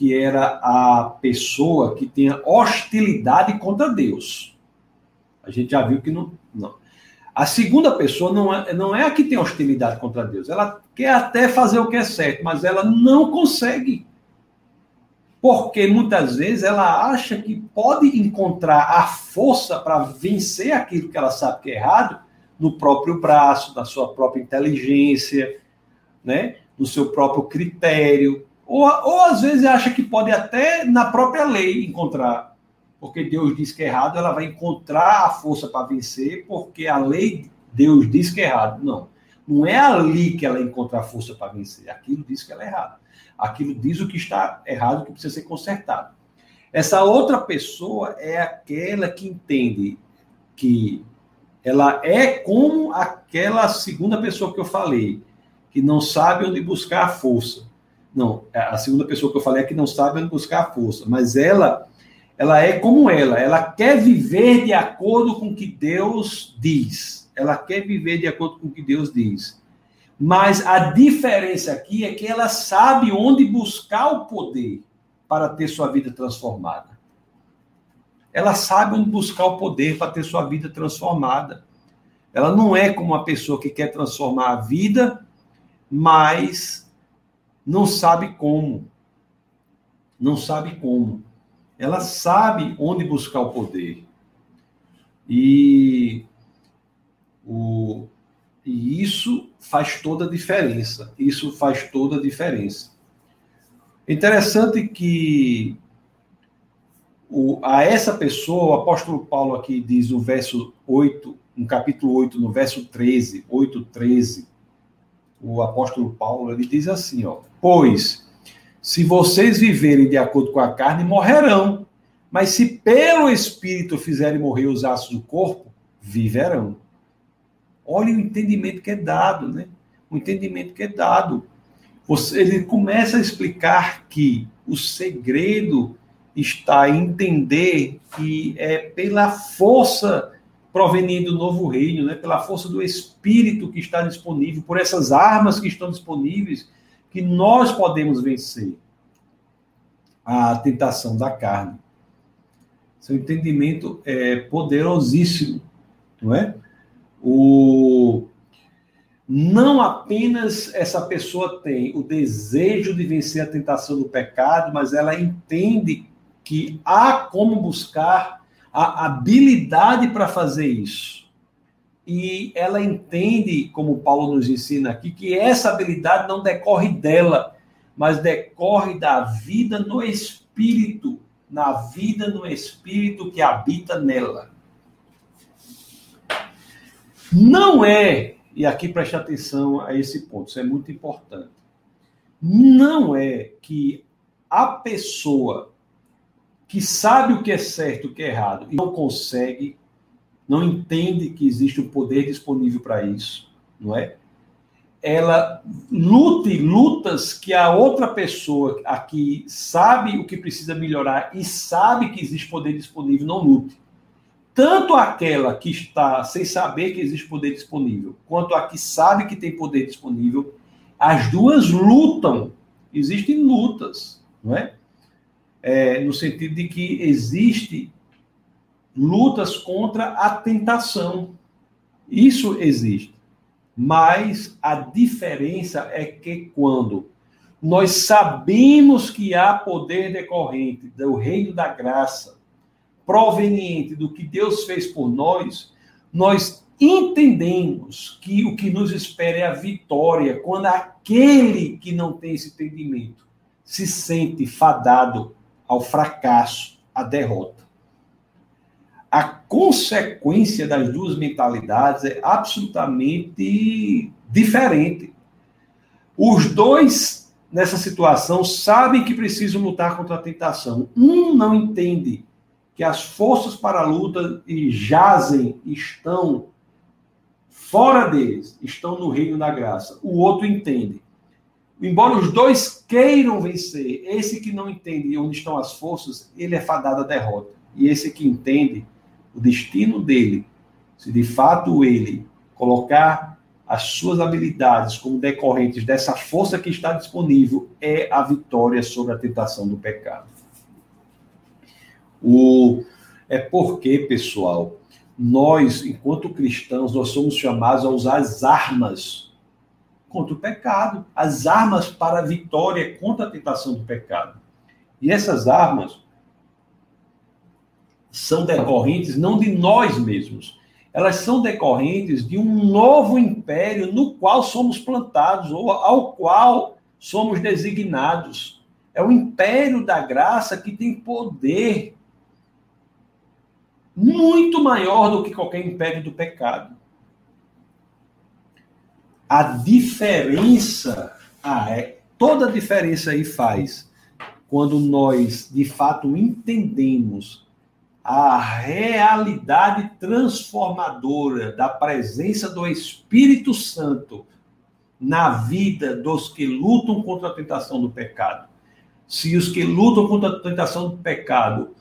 [SPEAKER 1] que era a pessoa que tinha hostilidade contra Deus. A gente já viu que não. não. A segunda pessoa não é, não é a que tem hostilidade contra Deus. Ela quer até fazer o que é certo, mas ela não consegue. Porque muitas vezes ela acha que pode encontrar a força para vencer aquilo que ela sabe que é errado no próprio braço, na sua própria inteligência, né? no seu próprio critério, ou, ou às vezes acha que pode até na própria lei encontrar. Porque Deus diz que é errado, ela vai encontrar a força para vencer, porque a lei, Deus diz que é errado. Não. Não é ali que ela encontra a força para vencer. Aquilo diz que ela é errada. Aquilo diz o que está errado, que precisa ser consertado. Essa outra pessoa é aquela que entende que ela é como aquela segunda pessoa que eu falei, que não sabe onde buscar a força. Não, a segunda pessoa que eu falei é que não sabe onde buscar a força, mas ela ela é como ela, ela quer viver de acordo com o que Deus diz. Ela quer viver de acordo com o que Deus diz. Mas a diferença aqui é que ela sabe onde buscar o poder para ter sua vida transformada. Ela sabe onde buscar o poder para ter sua vida transformada. Ela não é como uma pessoa que quer transformar a vida, mas não sabe como. Não sabe como. Ela sabe onde buscar o poder. E, o, e isso faz toda a diferença. Isso faz toda a diferença. Interessante que o, a essa pessoa, o apóstolo Paulo aqui diz no verso 8, no capítulo 8, no verso 13, 8, 13, o apóstolo Paulo, ele diz assim, ó, pois se vocês viverem de acordo com a carne, morrerão, mas se pelo Espírito fizerem morrer os ossos do corpo, viverão. Olha o entendimento que é dado, né? O entendimento que é dado. Você, ele começa a explicar que o segredo está em entender que é pela força proveniente do novo reino, né, pela força do Espírito que está disponível, por essas armas que estão disponíveis, que nós podemos vencer a tentação da carne. Seu entendimento é poderosíssimo, não é? O não apenas essa pessoa tem o desejo de vencer a tentação do pecado, mas ela entende que há como buscar a habilidade para fazer isso. E ela entende, como Paulo nos ensina aqui, que essa habilidade não decorre dela, mas decorre da vida no espírito, na vida no espírito que habita nela. Não é, e aqui preste atenção a esse ponto, isso é muito importante. Não é que a pessoa que sabe o que é certo e o que é errado e não consegue, não entende que existe um poder disponível para isso, não é? Ela lute lutas que a outra pessoa aqui sabe o que precisa melhorar e sabe que existe poder disponível, não lute. Tanto aquela que está sem saber que existe poder disponível, quanto a que sabe que tem poder disponível, as duas lutam. Existem lutas, não é? É, no sentido de que existe lutas contra a tentação. Isso existe. Mas a diferença é que quando nós sabemos que há poder decorrente do reino da graça, proveniente do que Deus fez por nós, nós entendemos que o que nos espera é a vitória quando aquele que não tem esse entendimento se sente fadado ao fracasso, à derrota. A consequência das duas mentalidades é absolutamente diferente. Os dois, nessa situação, sabem que precisam lutar contra a tentação. Um não entende que as forças para a luta jazem, estão fora deles, estão no reino da graça. O outro entende. Embora os dois queiram vencer, esse que não entende onde estão as forças, ele é fadado à derrota. E esse que entende o destino dele, se de fato ele colocar as suas habilidades como decorrentes dessa força que está disponível, é a vitória sobre a tentação do pecado. O, é porque, pessoal, nós, enquanto cristãos, nós somos chamados a usar as armas contra o pecado, as armas para a vitória contra a tentação do pecado. E essas armas são decorrentes não de nós mesmos, elas são decorrentes de um novo império no qual somos plantados, ou ao qual somos designados. É o império da graça que tem poder muito maior do que qualquer império do pecado. A diferença, ah, é, toda a diferença aí faz quando nós de fato entendemos a realidade transformadora da presença do Espírito Santo na vida dos que lutam contra a tentação do pecado. Se os que lutam contra a tentação do pecado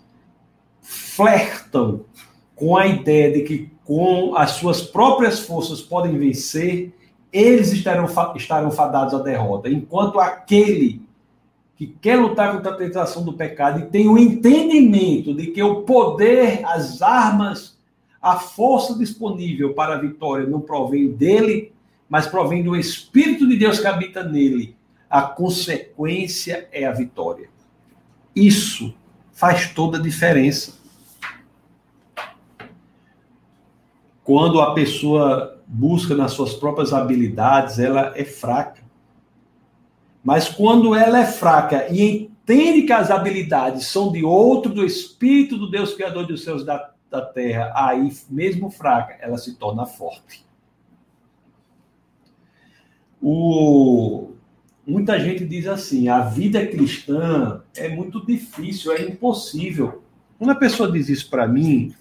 [SPEAKER 1] flertam com a ideia de que com as suas próprias forças podem vencer, eles estarão, estarão fadados à derrota. Enquanto aquele que quer lutar contra a tentação do pecado e tem o entendimento de que o poder, as armas, a força disponível para a vitória não provém dele, mas provém do Espírito de Deus que habita nele. A consequência é a vitória. Isso faz toda a diferença. Quando a pessoa busca nas suas próprias habilidades, ela é fraca. Mas quando ela é fraca e entende que as habilidades são de outro, do Espírito do Deus Criador dos céus da, da terra, aí, mesmo fraca, ela se torna forte. O, muita gente diz assim: a vida cristã é muito difícil, é impossível. Quando a pessoa diz isso para mim,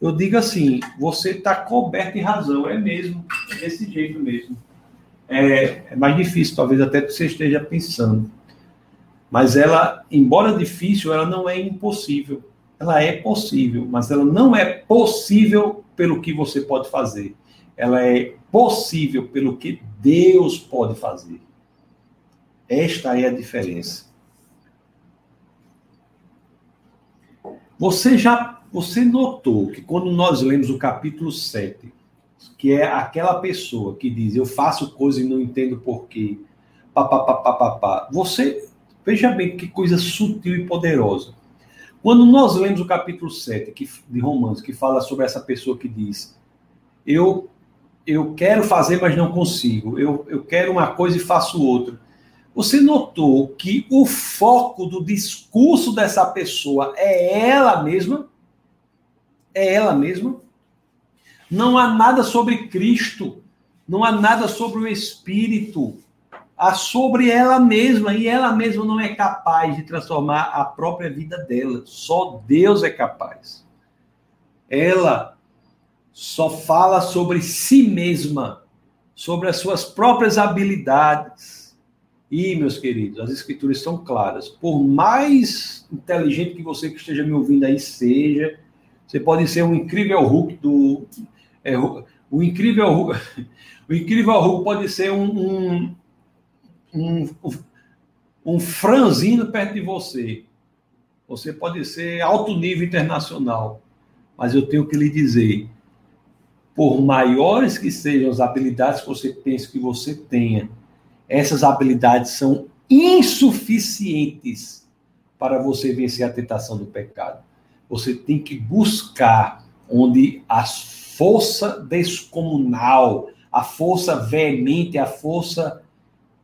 [SPEAKER 1] eu digo assim: você está coberto de razão, é mesmo, é desse jeito mesmo é, é mais difícil, talvez até que você esteja pensando. Mas ela, embora difícil, ela não é impossível. Ela é possível, mas ela não é possível pelo que você pode fazer. Ela é possível pelo que Deus pode fazer. Esta é a diferença. Você já você notou que quando nós lemos o capítulo 7, que é aquela pessoa que diz eu faço coisa e não entendo porquê, papapá, você veja bem que coisa sutil e poderosa. Quando nós lemos o capítulo 7 que, de Romanos, que fala sobre essa pessoa que diz eu eu quero fazer, mas não consigo, eu, eu quero uma coisa e faço outra. Você notou que o foco do discurso dessa pessoa é ela mesma? É ela mesma? Não há nada sobre Cristo, não há nada sobre o Espírito, há sobre ela mesma, e ela mesma não é capaz de transformar a própria vida dela. Só Deus é capaz. Ela só fala sobre si mesma, sobre as suas próprias habilidades. E, meus queridos, as escrituras são claras. Por mais inteligente que você que esteja me ouvindo aí seja, você pode ser um incrível Hulk do é, o incrível o incrível Hulk pode ser um, um, um, um franzino perto de você. Você pode ser alto nível internacional. Mas eu tenho que lhe dizer, por maiores que sejam as habilidades que você pensa que você tenha, essas habilidades são insuficientes para você vencer a tentação do pecado. Você tem que buscar onde as força descomunal, a força veemente, a força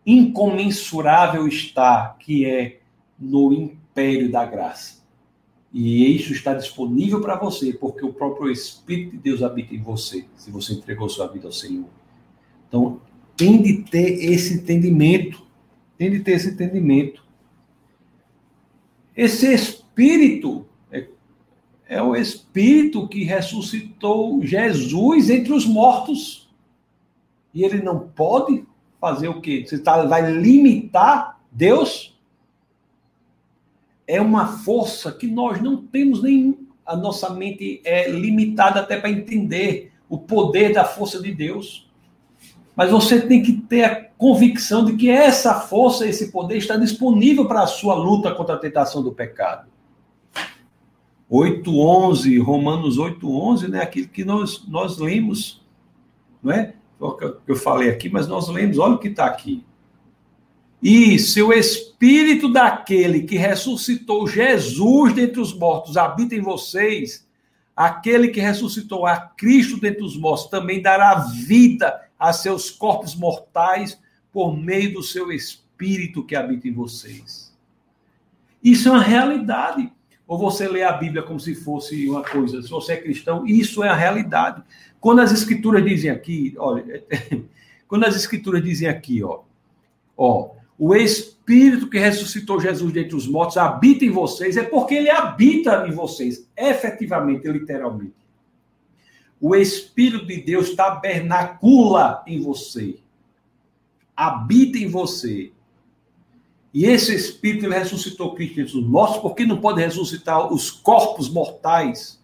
[SPEAKER 1] incomensurável está, que é no império da graça. E isso está disponível para você, porque o próprio Espírito de Deus habita em você, se você entregou sua vida ao Senhor. Então, tem de ter esse entendimento, tem de ter esse entendimento. Esse Espírito é o Espírito que ressuscitou Jesus entre os mortos. E ele não pode fazer o quê? Você tá, vai limitar Deus? É uma força que nós não temos nem. A nossa mente é limitada até para entender o poder da força de Deus. Mas você tem que ter a convicção de que essa força, esse poder está disponível para a sua luta contra a tentação do pecado. 8:11, Romanos 8:11, né, aquilo que nós nós lemos, não é? O que eu falei aqui, mas nós lemos, olha o que está aqui. E se o espírito daquele que ressuscitou Jesus dentre os mortos habita em vocês, aquele que ressuscitou a Cristo dentre os mortos também dará vida a seus corpos mortais por meio do seu espírito que habita em vocês. Isso é uma realidade. Ou você lê a Bíblia como se fosse uma coisa, se você é cristão, isso é a realidade. Quando as escrituras dizem aqui, olha, quando as escrituras dizem aqui, ó, ó, o Espírito que ressuscitou Jesus dentre os mortos habita em vocês, é porque ele habita em vocês, efetivamente, literalmente. O Espírito de Deus tabernacula em você, habita em você. E esse Espírito ele ressuscitou Cristo os mortos, porque não pode ressuscitar os corpos mortais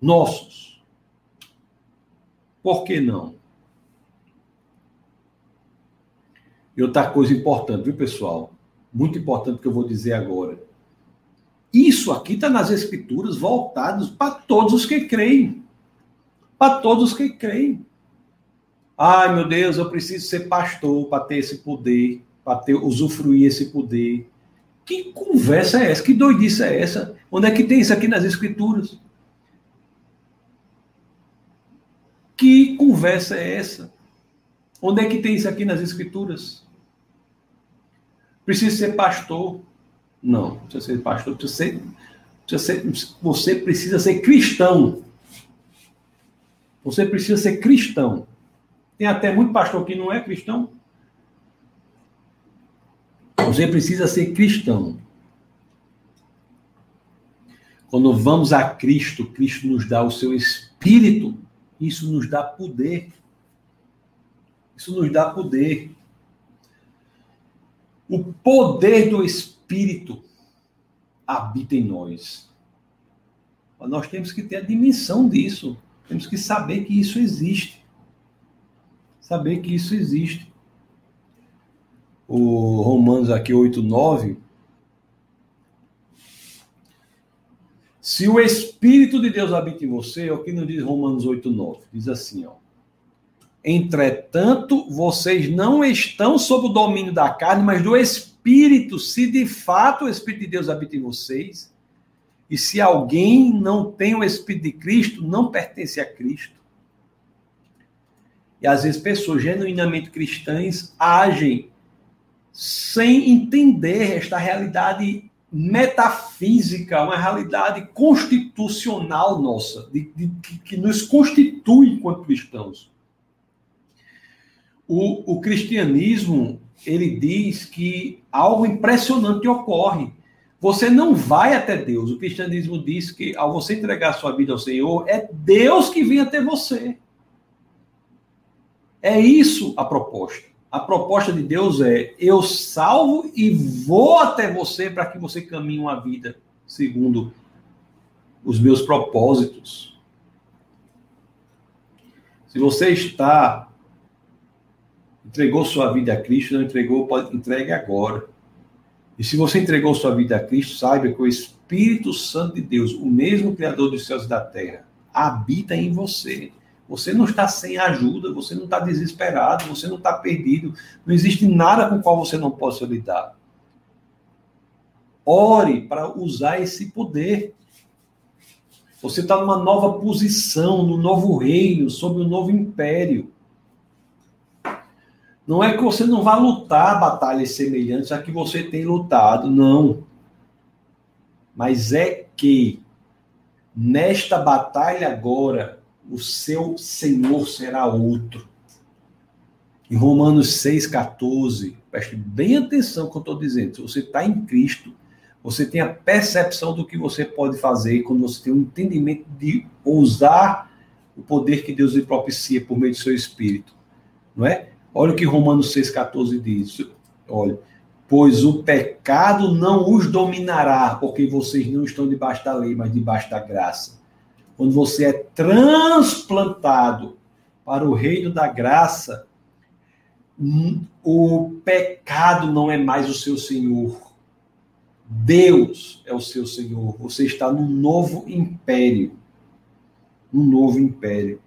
[SPEAKER 1] nossos? Por que não? E outra coisa importante, viu, pessoal? Muito importante que eu vou dizer agora. Isso aqui está nas Escrituras voltados para todos os que creem. Para todos os que creem. Ai, meu Deus, eu preciso ser pastor para ter esse poder, para ter, usufruir esse poder. Que conversa é essa? Que doidice é essa? Onde é que tem isso aqui nas Escrituras? Que conversa é essa? Onde é que tem isso aqui nas Escrituras? Precisa ser pastor? Não, precisa ser pastor, precisa ser, precisa ser, você precisa ser cristão. Você precisa ser cristão. Tem até muito pastor que não é cristão. Você precisa ser cristão. Quando vamos a Cristo, Cristo nos dá o seu espírito. Isso nos dá poder. Isso nos dá poder. O poder do Espírito habita em nós. Nós temos que ter a dimensão disso. Temos que saber que isso existe. Saber que isso existe. O Romanos aqui 8, 9. Se o Espírito de Deus habita em você, é o que nos diz Romanos 8, 9. Diz assim, ó. Entretanto, vocês não estão sob o domínio da carne, mas do Espírito, se de fato o Espírito de Deus habita em vocês. E se alguém não tem o Espírito de Cristo, não pertence a Cristo. E às vezes pessoas genuinamente cristãs agem sem entender esta realidade metafísica, uma realidade constitucional nossa, de, de, que nos constitui enquanto cristãos. O, o cristianismo, ele diz que algo impressionante ocorre. Você não vai até Deus. O cristianismo diz que ao você entregar sua vida ao Senhor, é Deus que vem até você. É isso a proposta. A proposta de Deus é: eu salvo e vou até você para que você caminhe uma vida segundo os meus propósitos. Se você está entregou sua vida a Cristo, não entregou, pode entregue agora. E se você entregou sua vida a Cristo, saiba que o Espírito Santo de Deus, o mesmo Criador dos céus e da terra, habita em você. Você não está sem ajuda, você não está desesperado, você não está perdido. Não existe nada com o qual você não possa lidar. Ore para usar esse poder. Você está numa nova posição, no novo reino, sob um novo império. Não é que você não vá lutar batalhas semelhantes a que você tem lutado, não. Mas é que nesta batalha agora, o seu Senhor será outro. Em Romanos 6,14, preste bem atenção que eu estou dizendo. Se você está em Cristo, Você tem a percepção do que você pode fazer quando você tem um entendimento de usar o poder que Deus lhe propicia por meio do seu espírito. Não é? Olha o que Romanos 6,14 diz. Olha, pois o pecado não os dominará, porque vocês não estão debaixo da lei, mas debaixo da graça. Quando você é transplantado para o reino da graça, o pecado não é mais o seu senhor. Deus é o seu senhor. Você está num novo império. Um novo império.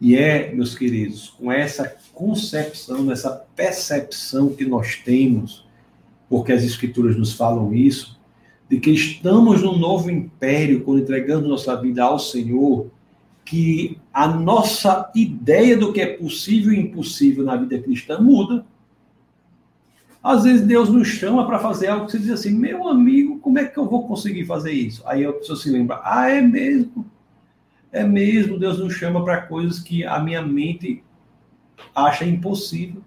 [SPEAKER 1] E é, meus queridos, com essa concepção, essa percepção que nós temos, porque as escrituras nos falam isso, de que estamos num novo império quando entregamos nossa vida ao Senhor, que a nossa ideia do que é possível e impossível na vida cristã muda. Às vezes Deus nos chama para fazer algo que você diz assim, meu amigo, como é que eu vou conseguir fazer isso? Aí a pessoa se lembra, ah, é mesmo? É mesmo, Deus nos chama para coisas que a minha mente acha impossível.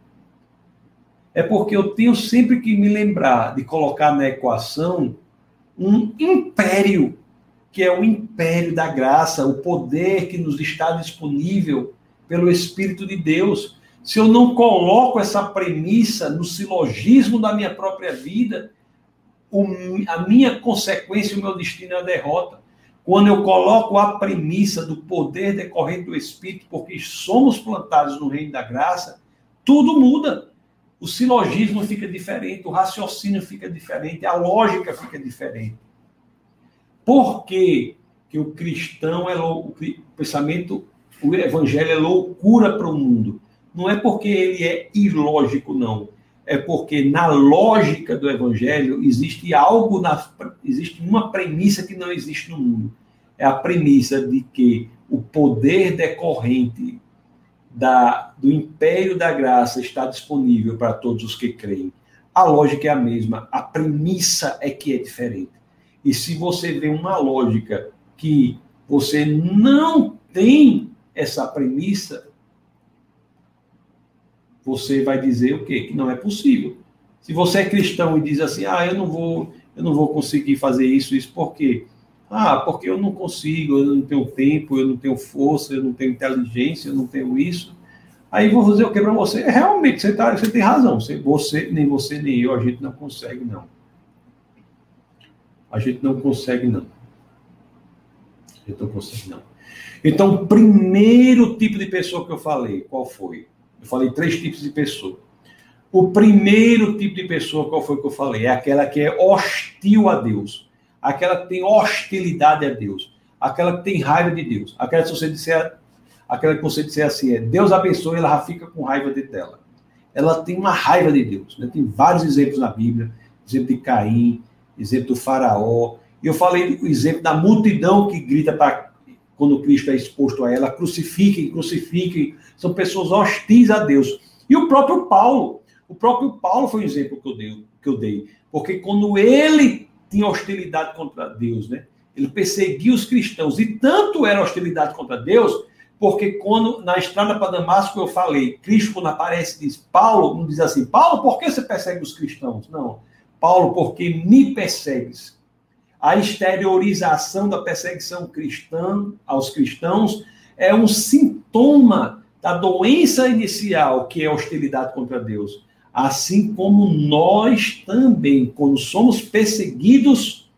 [SPEAKER 1] É porque eu tenho sempre que me lembrar de colocar na equação um império, que é o império da graça, o poder que nos está disponível pelo Espírito de Deus. Se eu não coloco essa premissa no silogismo da minha própria vida, a minha consequência, o meu destino é a derrota. Quando eu coloco a premissa do poder decorrente do Espírito, porque somos plantados no reino da graça, tudo muda. O silogismo fica diferente, o raciocínio fica diferente, a lógica fica diferente. Por que, que o cristão é louco, o pensamento, o evangelho é loucura para o mundo? Não é porque ele é ilógico, não. É porque na lógica do evangelho existe algo, na, existe uma premissa que não existe no mundo. É a premissa de que o poder decorrente da, do império da graça está disponível para todos os que creem. A lógica é a mesma, a premissa é que é diferente. E se você vê uma lógica que você não tem essa premissa, você vai dizer o quê? Que não é possível. Se você é cristão e diz assim, ah, eu não vou, eu não vou conseguir fazer isso, isso por quê? Ah, porque eu não consigo, eu não tenho tempo, eu não tenho força, eu não tenho inteligência, eu não tenho isso. Aí vou fazer o que para você? É, realmente, você, tá, você tem razão. Você, você, nem você, nem eu, a gente não consegue, não. A gente não consegue, não. A gente não consegue, não. Então, o primeiro tipo de pessoa que eu falei, qual foi? Eu falei três tipos de pessoa. O primeiro tipo de pessoa, qual foi que eu falei? É aquela que é hostil a Deus. Aquela que tem hostilidade a Deus. Aquela que tem raiva de Deus. Aquela que você disser, aquela que você disser assim, é Deus abençoe, ela já fica com raiva de dela. Ela tem uma raiva de Deus. Né? Tem vários exemplos na Bíblia. Exemplo de Caim, exemplo do faraó. Eu falei o exemplo da multidão que grita para quando Cristo é exposto a ela, crucifiquem, crucifiquem, são pessoas hostis a Deus. E o próprio Paulo, o próprio Paulo foi um exemplo que eu dei, que eu dei porque quando ele tinha hostilidade contra Deus, né? Ele perseguia os cristãos e tanto era hostilidade contra Deus, porque quando na estrada para Damasco eu falei, Cristo quando aparece diz, Paulo não diz assim, Paulo, por que você persegue os cristãos? Não. Paulo, porque me persegues. A exteriorização da perseguição cristã aos cristãos é um sintoma da doença inicial, que é a hostilidade contra Deus. Assim como nós também, quando somos perseguidos,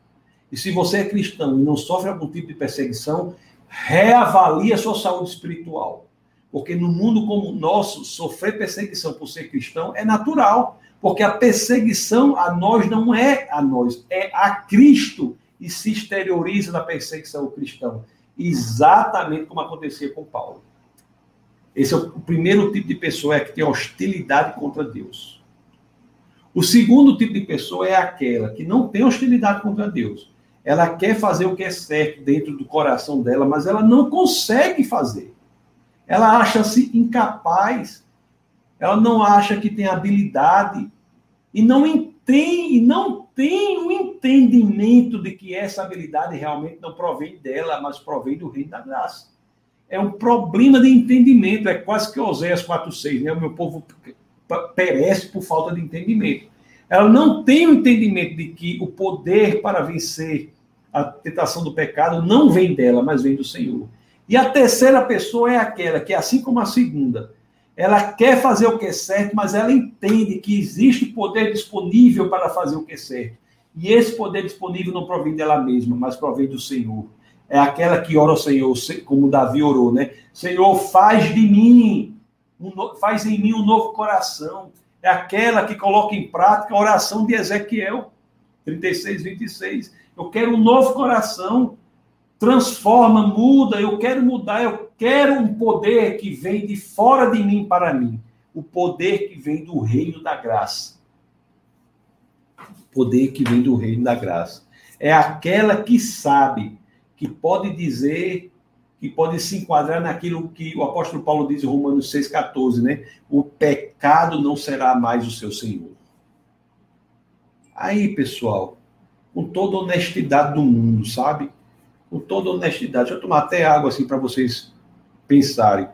[SPEAKER 1] e se você é cristão e não sofre algum tipo de perseguição, reavalie a sua saúde espiritual. Porque no mundo como o nosso, sofrer perseguição por ser cristão é natural. Porque a perseguição a nós não é a nós, é a Cristo e se exterioriza na perseguição ao cristão. Exatamente como acontecia com Paulo. Esse é o primeiro tipo de pessoa é que tem hostilidade contra Deus. O segundo tipo de pessoa é aquela que não tem hostilidade contra Deus. Ela quer fazer o que é certo dentro do coração dela, mas ela não consegue fazer. Ela acha-se incapaz. Ela não acha que tem habilidade e não tem e não tem o entendimento de que essa habilidade realmente não provém dela, mas provém do reino da graça é um problema de entendimento, é quase que Oséias 4,6, né? O meu povo perece por falta de entendimento. ela não tem o entendimento de que o poder para vencer a tentação do pecado não vem dela, mas vem do Senhor. E a terceira pessoa é aquela que, assim como a segunda, ela quer fazer o que é certo, mas ela entende que existe poder disponível para fazer o que é certo. E esse poder disponível não provém dela mesma, mas provém do Senhor. É aquela que ora ao Senhor, como Davi orou, né? Senhor, faz de mim, um, faz em mim um novo coração. É aquela que coloca em prática a oração de Ezequiel, 36, 26. Eu quero um novo coração. Transforma, muda, eu quero mudar, eu quero um poder que vem de fora de mim para mim. O poder que vem do reino da graça. Poder que vem do reino da graça. É aquela que sabe, que pode dizer, que pode se enquadrar naquilo que o apóstolo Paulo diz em Romanos 6,14, né? O pecado não será mais o seu senhor. Aí, pessoal, com toda honestidade do mundo, sabe? Com toda honestidade. Deixa eu tomar até água assim para vocês pensarem.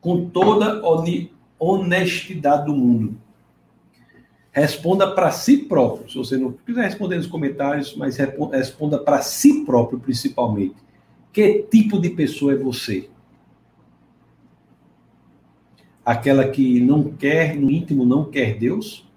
[SPEAKER 1] Com toda honestidade do mundo. Responda para si próprio. Se você não quiser responder nos comentários, mas responda para si próprio, principalmente. Que tipo de pessoa é você? Aquela que não quer, no íntimo, não quer Deus?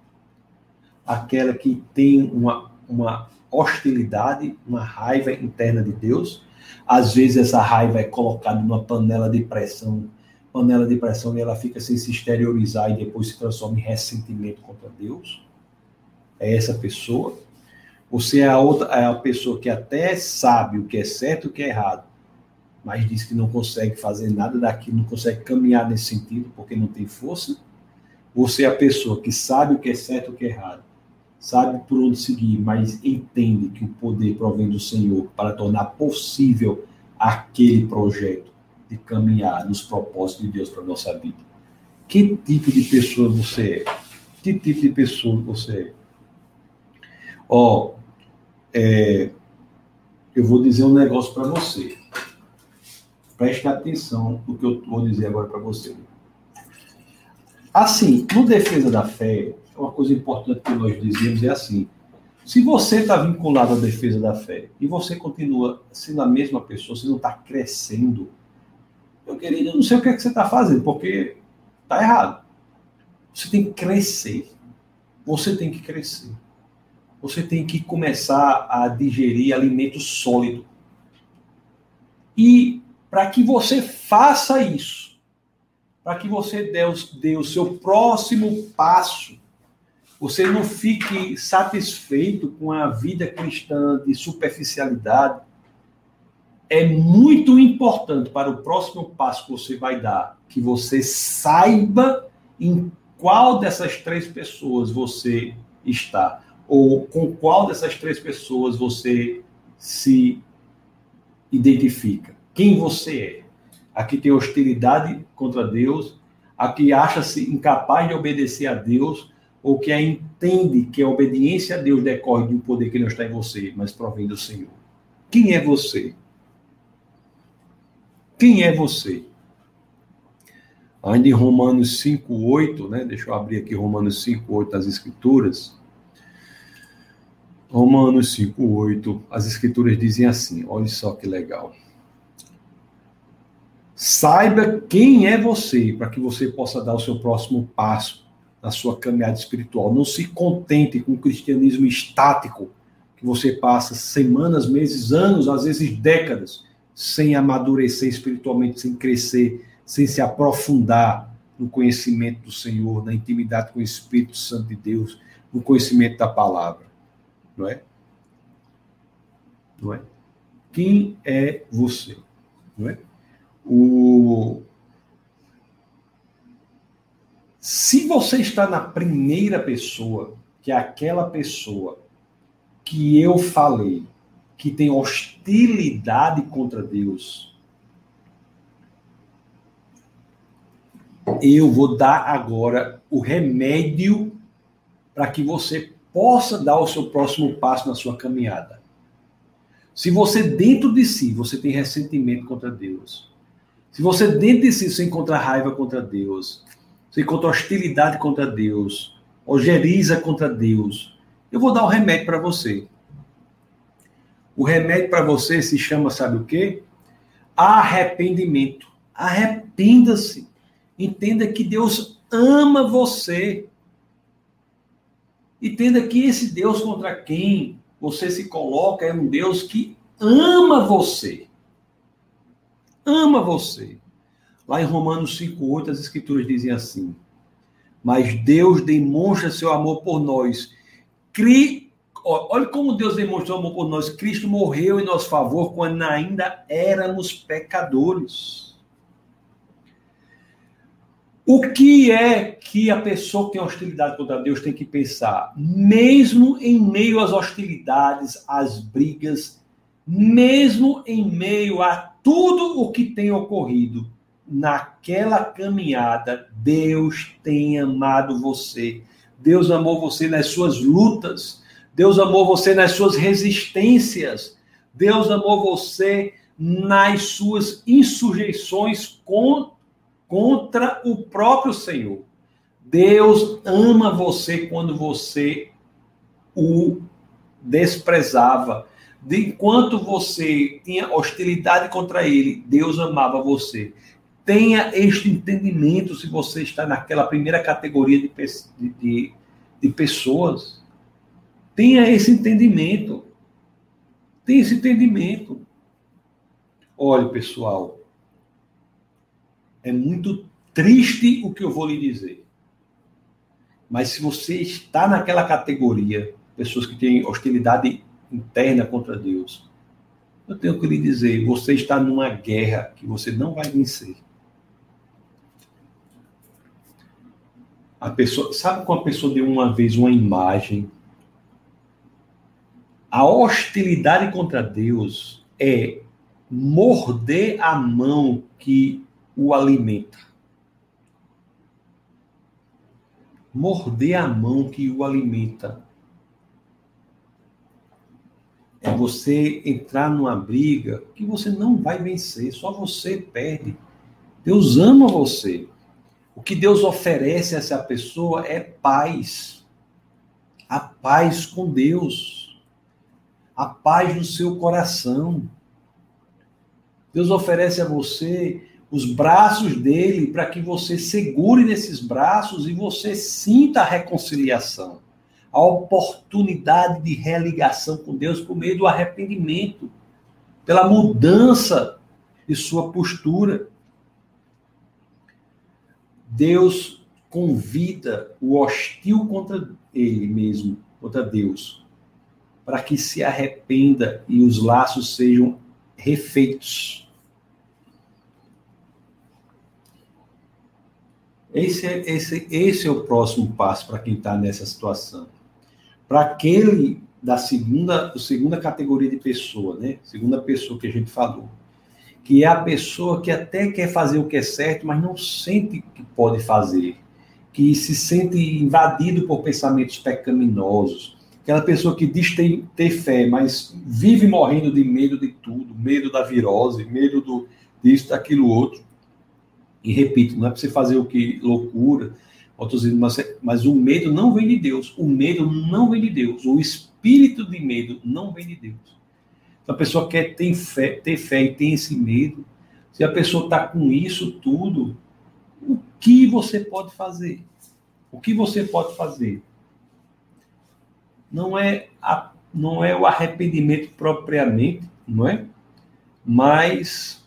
[SPEAKER 1] Aquela que tem uma, uma hostilidade, uma raiva interna de Deus? Às vezes essa raiva é colocada numa panela de pressão, panela de pressão e ela fica sem se exteriorizar e depois se transforma em ressentimento contra Deus. É essa pessoa. Você é a outra, é a pessoa que até sabe o que é certo e o que é errado, mas diz que não consegue fazer nada daquilo, não consegue caminhar nesse sentido porque não tem força. Você é a pessoa que sabe o que é certo e o que é errado, sabe por onde seguir, mas entende que o poder provém do Senhor para tornar possível aquele projeto de caminhar nos propósitos de Deus para a nossa vida. Que tipo de pessoa você é? Que tipo de pessoa você é? Ó, oh, é, eu vou dizer um negócio para você. Preste atenção no que eu vou dizer agora para você. Assim, no defesa da fé, uma coisa importante que nós dizemos é assim: se você está vinculado à defesa da fé e você continua sendo a mesma pessoa, você não está crescendo, meu querido, eu não sei o que, é que você está fazendo, porque está errado. Você tem que crescer. Você tem que crescer. Você tem que começar a digerir alimento sólido. E para que você faça isso, para que você dê dê o seu próximo passo, você não fique satisfeito com a vida cristã de superficialidade. É muito importante para o próximo passo que você vai dar que você saiba em qual dessas três pessoas você está, ou com qual dessas três pessoas você se identifica. Quem você é. Aqui tem hostilidade contra Deus, aqui acha-se incapaz de obedecer a Deus, ou que entende que a obediência a Deus decorre de um poder que não está em você, mas provém do Senhor. Quem é você? Quem é você? Ainda em Romanos 5:8, né? Deixa eu abrir aqui Romanos 5:8 das escrituras. Romanos 5:8, as escrituras dizem assim, olha só que legal. Saiba quem é você, para que você possa dar o seu próximo passo na sua caminhada espiritual. Não se contente com o cristianismo estático, que você passa semanas, meses, anos, às vezes décadas, sem amadurecer espiritualmente, sem crescer, sem se aprofundar no conhecimento do Senhor, na intimidade com o Espírito Santo de Deus, no conhecimento da palavra. Não é? Não é? Quem é você? Não é? O, se você está na primeira pessoa, que é aquela pessoa que eu falei, que tem hostilidade contra Deus, eu vou dar agora o remédio para que você possa dar o seu próximo passo na sua caminhada. Se você dentro de si você tem ressentimento contra Deus, se você dentro de si você encontra raiva contra Deus, você encontra hostilidade contra Deus, ojeriza contra Deus, eu vou dar um remédio para você. O remédio para você se chama, sabe o quê? Arrependimento. Arrependa-se. Entenda que Deus ama você. Entenda que esse Deus contra quem você se coloca é um Deus que ama você. Ama você. Lá em Romanos 5,8, as escrituras dizem assim: Mas Deus demonstra seu amor por nós. Cri... Olha como Deus demonstrou amor por nós. Cristo morreu em nosso favor quando ainda éramos pecadores. O que é que a pessoa que tem hostilidade contra Deus tem que pensar? Mesmo em meio às hostilidades, às brigas, mesmo em meio a tudo o que tem ocorrido, naquela caminhada, Deus tem amado você. Deus amou você nas suas lutas. Deus amou você nas suas resistências. Deus amou você nas suas insurreições contra o próprio Senhor. Deus ama você quando você o desprezava. De enquanto você tinha hostilidade contra ele, Deus amava você. Tenha este entendimento se você está naquela primeira categoria de, de, de pessoas. Tenha esse entendimento. Tenha esse entendimento. Olha, pessoal, é muito triste o que eu vou lhe dizer. Mas se você está naquela categoria, pessoas que têm hostilidade interna contra Deus, eu tenho que lhe dizer, você está numa guerra que você não vai vencer. A pessoa, sabe quando a pessoa deu uma vez uma imagem? A hostilidade contra Deus é morder a mão que o alimenta. Morder a mão que o alimenta. É você entrar numa briga que você não vai vencer, só você perde. Deus ama você. O que Deus oferece a essa pessoa é paz. A paz com Deus. A paz no seu coração. Deus oferece a você os braços dele para que você segure nesses braços e você sinta a reconciliação, a oportunidade de religação com Deus por meio do arrependimento, pela mudança de sua postura. Deus convida o hostil contra ele mesmo, contra Deus, para que se arrependa e os laços sejam refeitos. Esse é, esse, esse é o próximo passo para quem está nessa situação. Para aquele da segunda, segunda categoria de pessoa, né? Segunda pessoa que a gente falou que é a pessoa que até quer fazer o que é certo, mas não sente que pode fazer, que se sente invadido por pensamentos pecaminosos, aquela pessoa que diz ter, ter fé, mas vive morrendo de medo de tudo, medo da virose, medo do disso, daquilo outro. E repito, não é para você fazer o que loucura, mas, mas o medo não vem de Deus. O medo não vem de Deus. O espírito de medo não vem de Deus. Se a pessoa quer ter fé, ter fé e tem esse medo, se a pessoa está com isso tudo, o que você pode fazer? O que você pode fazer? Não é, a, não é o arrependimento propriamente, não é? Mas,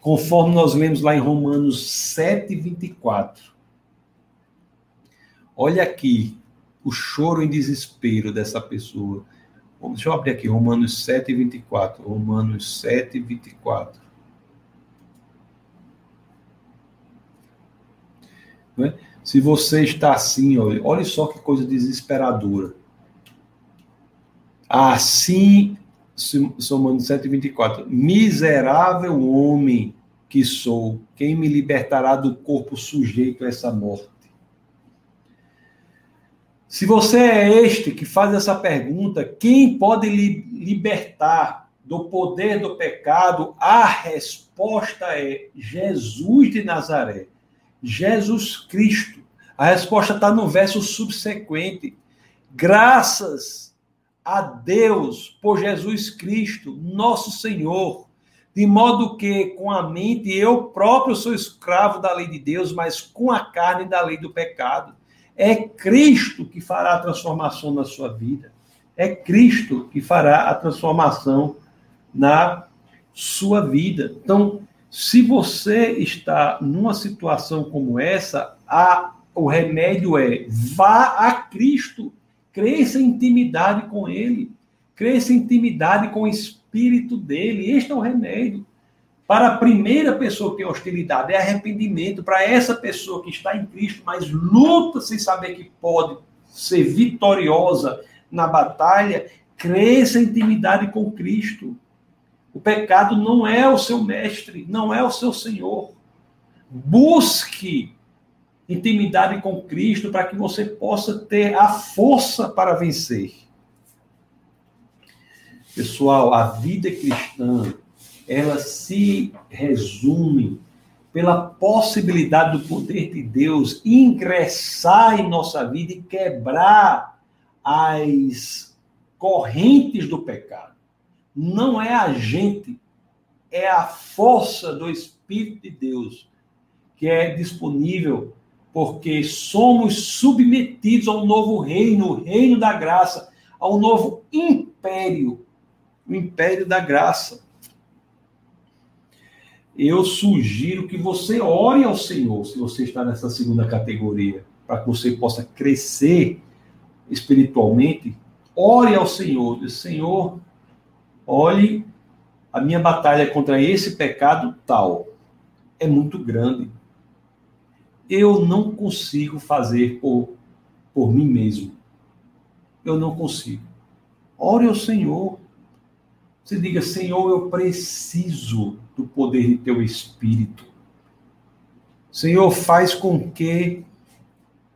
[SPEAKER 1] conforme nós lemos lá em Romanos 7, 24, olha aqui o choro em desespero dessa pessoa Deixa eu abrir aqui, Romanos 7, 24. Romanos 7, 24. É? Se você está assim, olha, olha só que coisa desesperadora. Assim, Romanos 7, 24. Miserável homem que sou, quem me libertará do corpo sujeito a essa morte? Se você é este que faz essa pergunta, quem pode lhe libertar do poder do pecado? A resposta é Jesus de Nazaré, Jesus Cristo. A resposta está no verso subsequente. Graças a Deus por Jesus Cristo, nosso Senhor, de modo que com a mente eu próprio sou escravo da lei de Deus, mas com a carne da lei do pecado. É Cristo que fará a transformação na sua vida. É Cristo que fará a transformação na sua vida. Então, se você está numa situação como essa, a, o remédio é vá a Cristo, cresça intimidade com Ele, cresça intimidade com o Espírito dele. Este é o remédio. Para a primeira pessoa que tem hostilidade, é arrependimento. Para essa pessoa que está em Cristo, mas luta sem saber que pode ser vitoriosa na batalha, cresça intimidade com Cristo. O pecado não é o seu mestre, não é o seu senhor. Busque intimidade com Cristo para que você possa ter a força para vencer. Pessoal, a vida cristã ela se resume pela possibilidade do poder de Deus ingressar em nossa vida e quebrar as correntes do pecado. Não é a gente, é a força do Espírito de Deus que é disponível porque somos submetidos a um novo reino, o reino da graça, a um novo império, o império da graça eu sugiro que você ore ao Senhor, se você está nessa segunda categoria, para que você possa crescer espiritualmente. Ore ao Senhor, diz, Senhor, olhe a minha batalha contra esse pecado tal é muito grande. Eu não consigo fazer por, por mim mesmo. Eu não consigo. Ore ao Senhor. Você diga, Senhor, eu preciso do poder de teu Espírito. Senhor, faz com que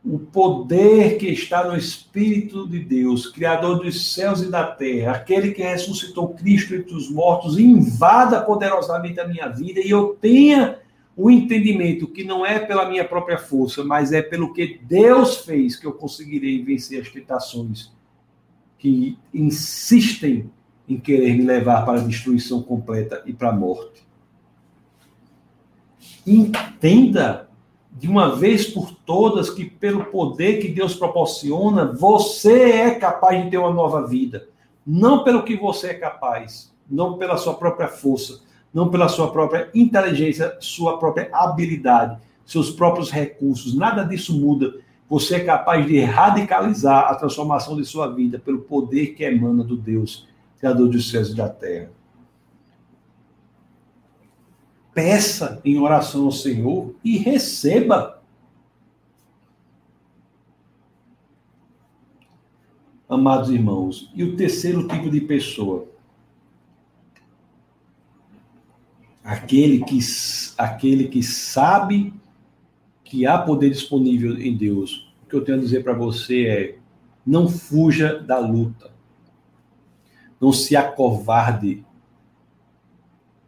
[SPEAKER 1] o poder que está no Espírito de Deus, Criador dos céus e da terra, aquele que ressuscitou Cristo entre os mortos, invada poderosamente a minha vida e eu tenha o entendimento que não é pela minha própria força, mas é pelo que Deus fez que eu conseguirei vencer as tentações que insistem em querer me levar para a destruição completa e para a morte. Entenda de uma vez por todas que, pelo poder que Deus proporciona, você é capaz de ter uma nova vida. Não pelo que você é capaz, não pela sua própria força, não pela sua própria inteligência, sua própria habilidade, seus próprios recursos. Nada disso muda. Você é capaz de radicalizar a transformação de sua vida pelo poder que emana do Deus Criador dos céus e da terra. Peça em oração ao Senhor e receba. Amados irmãos, e o terceiro tipo de pessoa, aquele que, aquele que sabe que há poder disponível em Deus. O que eu tenho a dizer para você é: não fuja da luta. Não se acovarde.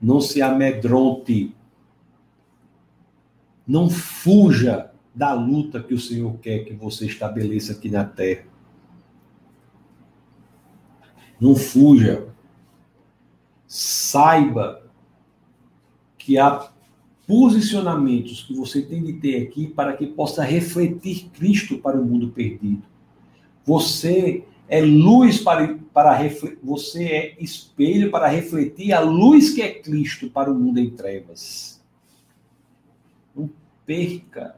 [SPEAKER 1] Não se amedronte. Não fuja da luta que o Senhor quer que você estabeleça aqui na terra. Não fuja. Saiba que há posicionamentos que você tem de ter aqui para que possa refletir Cristo para o mundo perdido. Você é luz para, para você é espelho para refletir a luz que é Cristo para o mundo em trevas. Não perca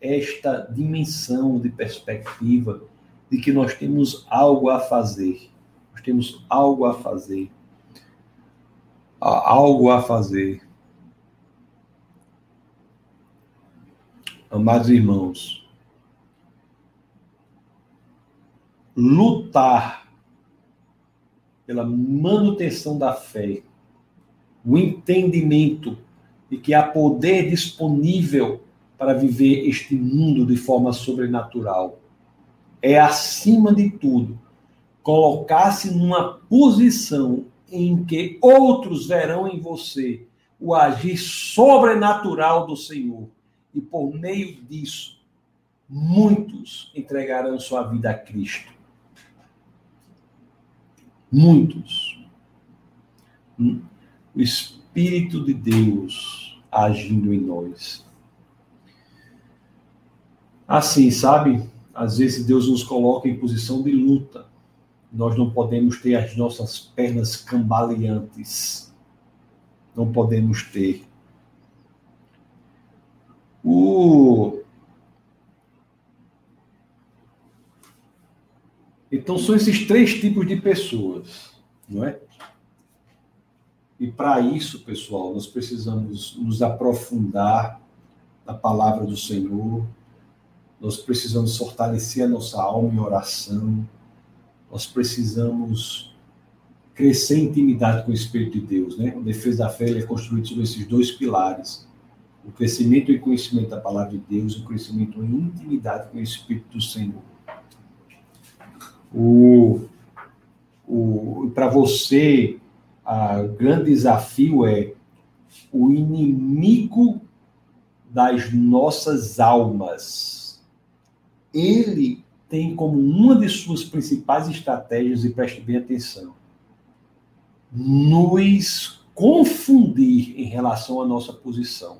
[SPEAKER 1] esta dimensão de perspectiva de que nós temos algo a fazer. Nós temos algo a fazer. Algo a fazer. Amados irmãos, lutar pela manutenção da fé, o entendimento de que há poder disponível para viver este mundo de forma sobrenatural. É, acima de tudo, colocar-se numa posição em que outros verão em você o agir sobrenatural do Senhor. E por meio disso, muitos entregarão sua vida a Cristo. Muitos. O Espírito de Deus agindo em nós. Assim, sabe? Às vezes Deus nos coloca em posição de luta. Nós não podemos ter as nossas pernas cambaleantes. Não podemos ter. O... Então são esses três tipos de pessoas, não é? E para isso, pessoal, nós precisamos nos aprofundar na palavra do Senhor, nós precisamos fortalecer a nossa alma em oração, nós precisamos crescer em intimidade com o Espírito de Deus, né? A defesa da fé é construída sobre esses dois pilares: o crescimento e conhecimento da palavra de Deus, o crescimento em intimidade com o Espírito do Senhor. O, o, para você, o grande desafio é o inimigo das nossas almas ele tem como uma de suas principais estratégias, e preste bem atenção, nos confundir em relação à nossa posição.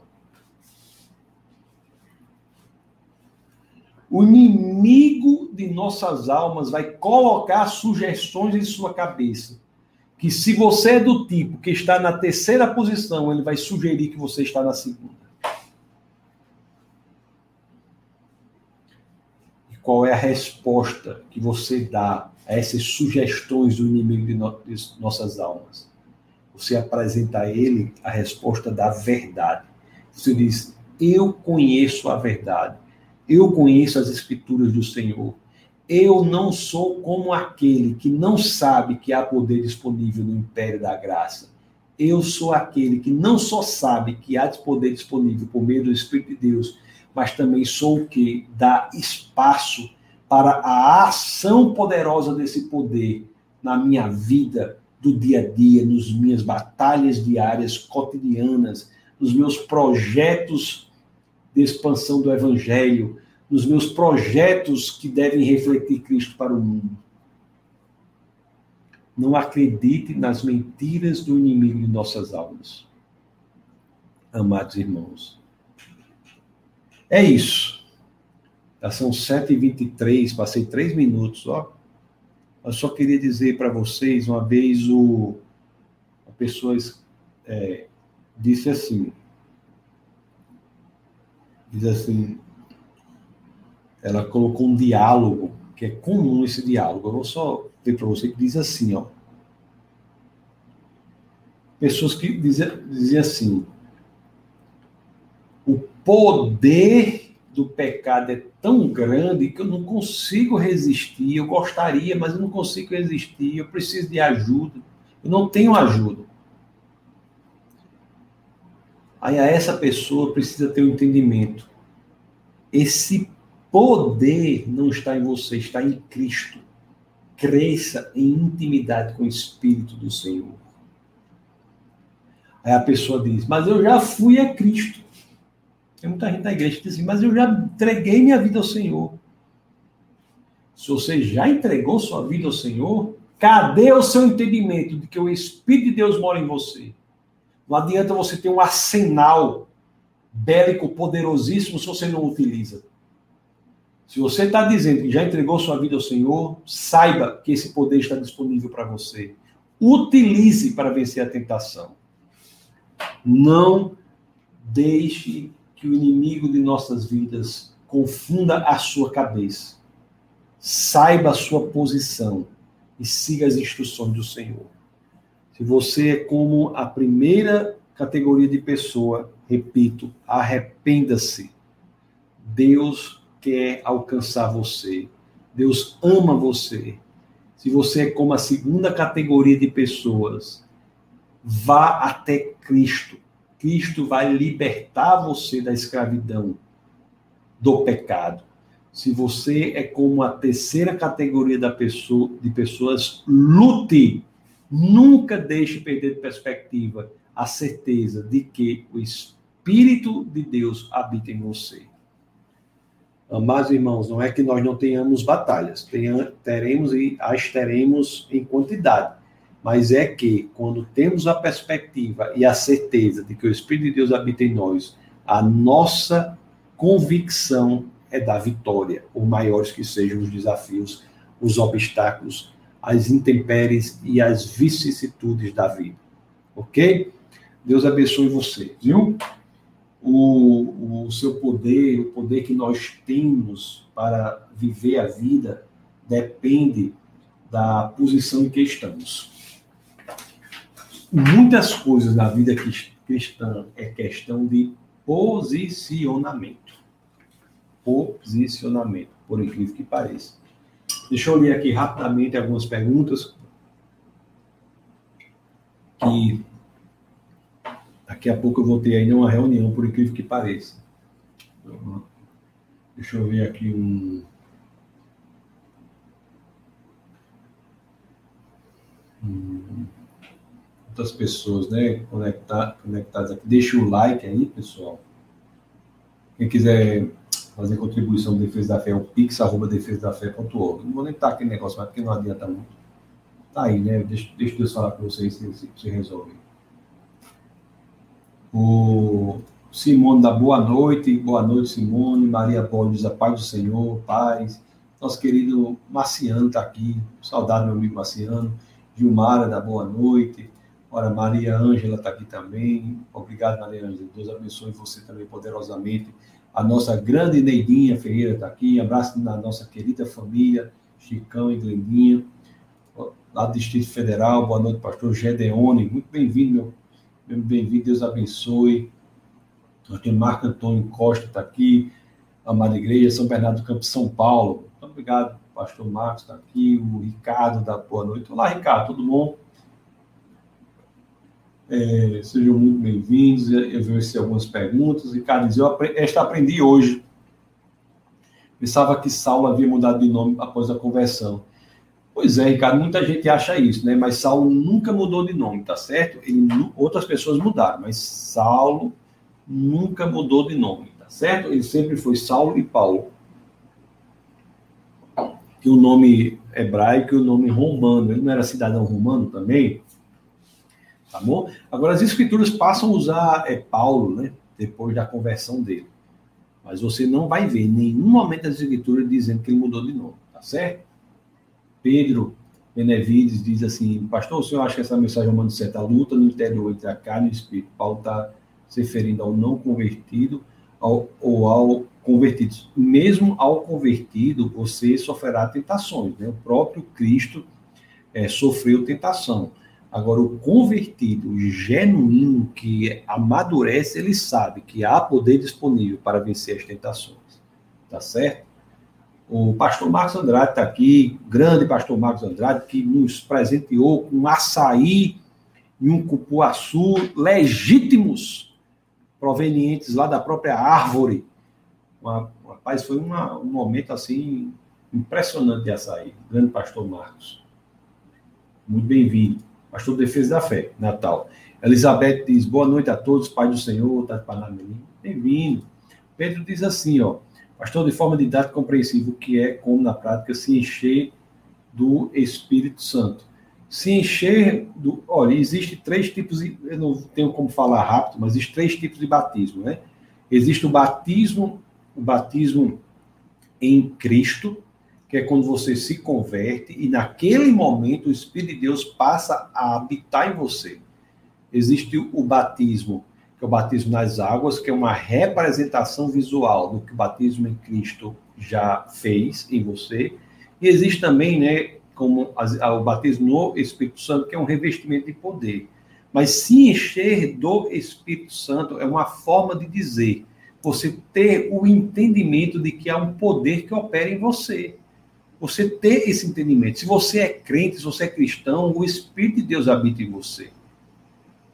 [SPEAKER 1] O inimigo de nossas almas vai colocar sugestões em sua cabeça. Que se você é do tipo que está na terceira posição, ele vai sugerir que você está na segunda. qual é a resposta que você dá a essas sugestões do inimigo de, no, de nossas almas. Você apresenta a ele a resposta da verdade. Você diz: Eu conheço a verdade, eu conheço as escrituras do Senhor. Eu não sou como aquele que não sabe que há poder disponível no império da graça. Eu sou aquele que não só sabe que há poder disponível por meio do Espírito de Deus, mas também sou o que dá espaço para a ação poderosa desse poder na minha vida do dia a dia, nas minhas batalhas diárias, cotidianas, nos meus projetos de expansão do evangelho, nos meus projetos que devem refletir Cristo para o mundo. Não acredite nas mentiras do inimigo de nossas almas. Amados irmãos, é isso. Já são 7h23, passei três minutos, ó. Eu só queria dizer para vocês, uma vez o, a pessoa é, disse assim, diz assim, ela colocou um diálogo, que é comum esse diálogo, eu vou só ver para você que diz assim, ó. Pessoas que diziam, diziam assim, o poder do pecado é tão grande que eu não consigo resistir. Eu gostaria, mas eu não consigo resistir. Eu preciso de ajuda. Eu não tenho ajuda. Aí a essa pessoa precisa ter um entendimento. Esse poder não está em você, está em Cristo. Cresça em intimidade com o Espírito do Senhor. Aí a pessoa diz: Mas eu já fui a Cristo. Tem muita gente da igreja que diz assim, mas eu já entreguei minha vida ao Senhor. Se você já entregou sua vida ao Senhor, cadê o seu entendimento de que o Espírito de Deus mora em você? Não adianta você ter um arsenal bélico poderosíssimo se você não utiliza. Se você está dizendo que já entregou sua vida ao Senhor, saiba que esse poder está disponível para você. Utilize para vencer a tentação. Não deixe que o inimigo de nossas vidas confunda a sua cabeça. Saiba a sua posição e siga as instruções do Senhor. Se você é como a primeira categoria de pessoa, repito, arrependa-se. Deus quer alcançar você. Deus ama você. Se você é como a segunda categoria de pessoas, vá até Cristo. Cristo vai libertar você da escravidão, do pecado. Se você é como a terceira categoria da pessoa, de pessoas, lute. Nunca deixe perder de perspectiva a certeza de que o Espírito de Deus habita em você. Amados irmãos, não é que nós não tenhamos batalhas, teremos e as teremos em quantidade, mas é que quando temos a perspectiva e a certeza de que o Espírito de Deus habita em nós, a nossa convicção é da vitória, por maiores que sejam os desafios, os obstáculos, as intempéries e as vicissitudes da vida. Ok? Deus abençoe você, viu? O, o seu poder, o poder que nós temos para viver a vida, depende da posição em que estamos. Muitas coisas na vida cristã é questão de posicionamento. Posicionamento, por incrível que pareça. Deixa eu ler aqui rapidamente algumas perguntas que Daqui a pouco eu vou ter ainda uma reunião, por incrível que pareça. Deixa eu ver aqui um. Muitas pessoas, né, conectar, conectadas aqui. Deixa o like aí, pessoal. Quem quiser fazer contribuição de Defesa da Fé, é o pix, arroba defesadafé.org. Não vou nem estar aquele negócio, mas porque não adianta muito. Tá aí, né? Deixa, deixa Deus falar com vocês se, se, se resolve. O Simone da boa noite, boa noite, Simone. Maria diz a paz do Senhor, paz. Nosso querido Marciano está aqui, saudade, meu amigo Marciano. Gilmara da boa noite. Ora, Maria Ângela está aqui também. Obrigado, Maria Ângela. Deus abençoe você também poderosamente. A nossa grande Neidinha Ferreira está aqui. Abraço na nossa querida família, Chicão e Glendinha, lá do Distrito Federal. Boa noite, pastor Gedeone. Muito bem-vindo, meu Bem-vindo, Deus abençoe. Nós temos Marco Antônio Costa, está aqui, amada igreja, São Bernardo do Campo, São Paulo. Muito obrigado, pastor Marcos está aqui, o Ricardo da boa noite. Olá, Ricardo, tudo bom? É, sejam muito bem-vindos. Eu vi algumas perguntas. Ricardo diz: esta aprendi hoje. Pensava que Saulo havia mudado de nome após a conversão. Pois é, Ricardo, muita gente acha isso, né? Mas Saulo nunca mudou de nome, tá certo? Ele, outras pessoas mudaram, mas Saulo nunca mudou de nome, tá certo? Ele sempre foi Saulo e Paulo. E o nome hebraico e o nome romano. Ele não era cidadão romano também? Tá bom? Agora, as escrituras passam a usar é, Paulo, né? Depois da conversão dele. Mas você não vai ver em nenhum momento das escrituras dizendo que ele mudou de nome, tá certo? Pedro Benevides diz assim: Pastor, o senhor acha que essa mensagem é uma certa luta no interior entre a carne e o espírito? Paulo está se referindo ao não convertido ao, ou ao convertido. Mesmo ao convertido, você sofrerá tentações. Né? O próprio Cristo é, sofreu tentação. Agora, o convertido, o genuíno, que amadurece, ele sabe que há poder disponível para vencer as tentações. Tá certo? O pastor Marcos Andrade está aqui, grande pastor Marcos Andrade, que nos presenteou com açaí e um cupuaçu legítimos, provenientes lá da própria árvore. Uma, rapaz, foi uma, um momento assim impressionante de açaí. Grande pastor Marcos. Muito bem-vindo. Pastor Defesa da Fé, Natal. Elizabeth diz: boa noite a todos, Pai do Senhor, tá Bem-vindo. Pedro diz assim, ó. Pastor, de forma didática compreensível, que é como na prática se encher do Espírito Santo. Se encher do. Olha, existe três tipos, de, eu não tenho como falar rápido, mas existem três tipos de batismo, né? Existe o batismo, o batismo em Cristo, que é quando você se converte e naquele momento o Espírito de Deus passa a habitar em você. Existe o batismo que é o batismo nas águas, que é uma representação visual do que o batismo em Cristo já fez em você. E existe também, né, como o batismo no Espírito Santo, que é um revestimento de poder. Mas se encher do Espírito Santo é uma forma de dizer, você ter o entendimento de que há um poder que opera em você. Você ter esse entendimento. Se você é crente, se você é cristão, o Espírito de Deus habita em você.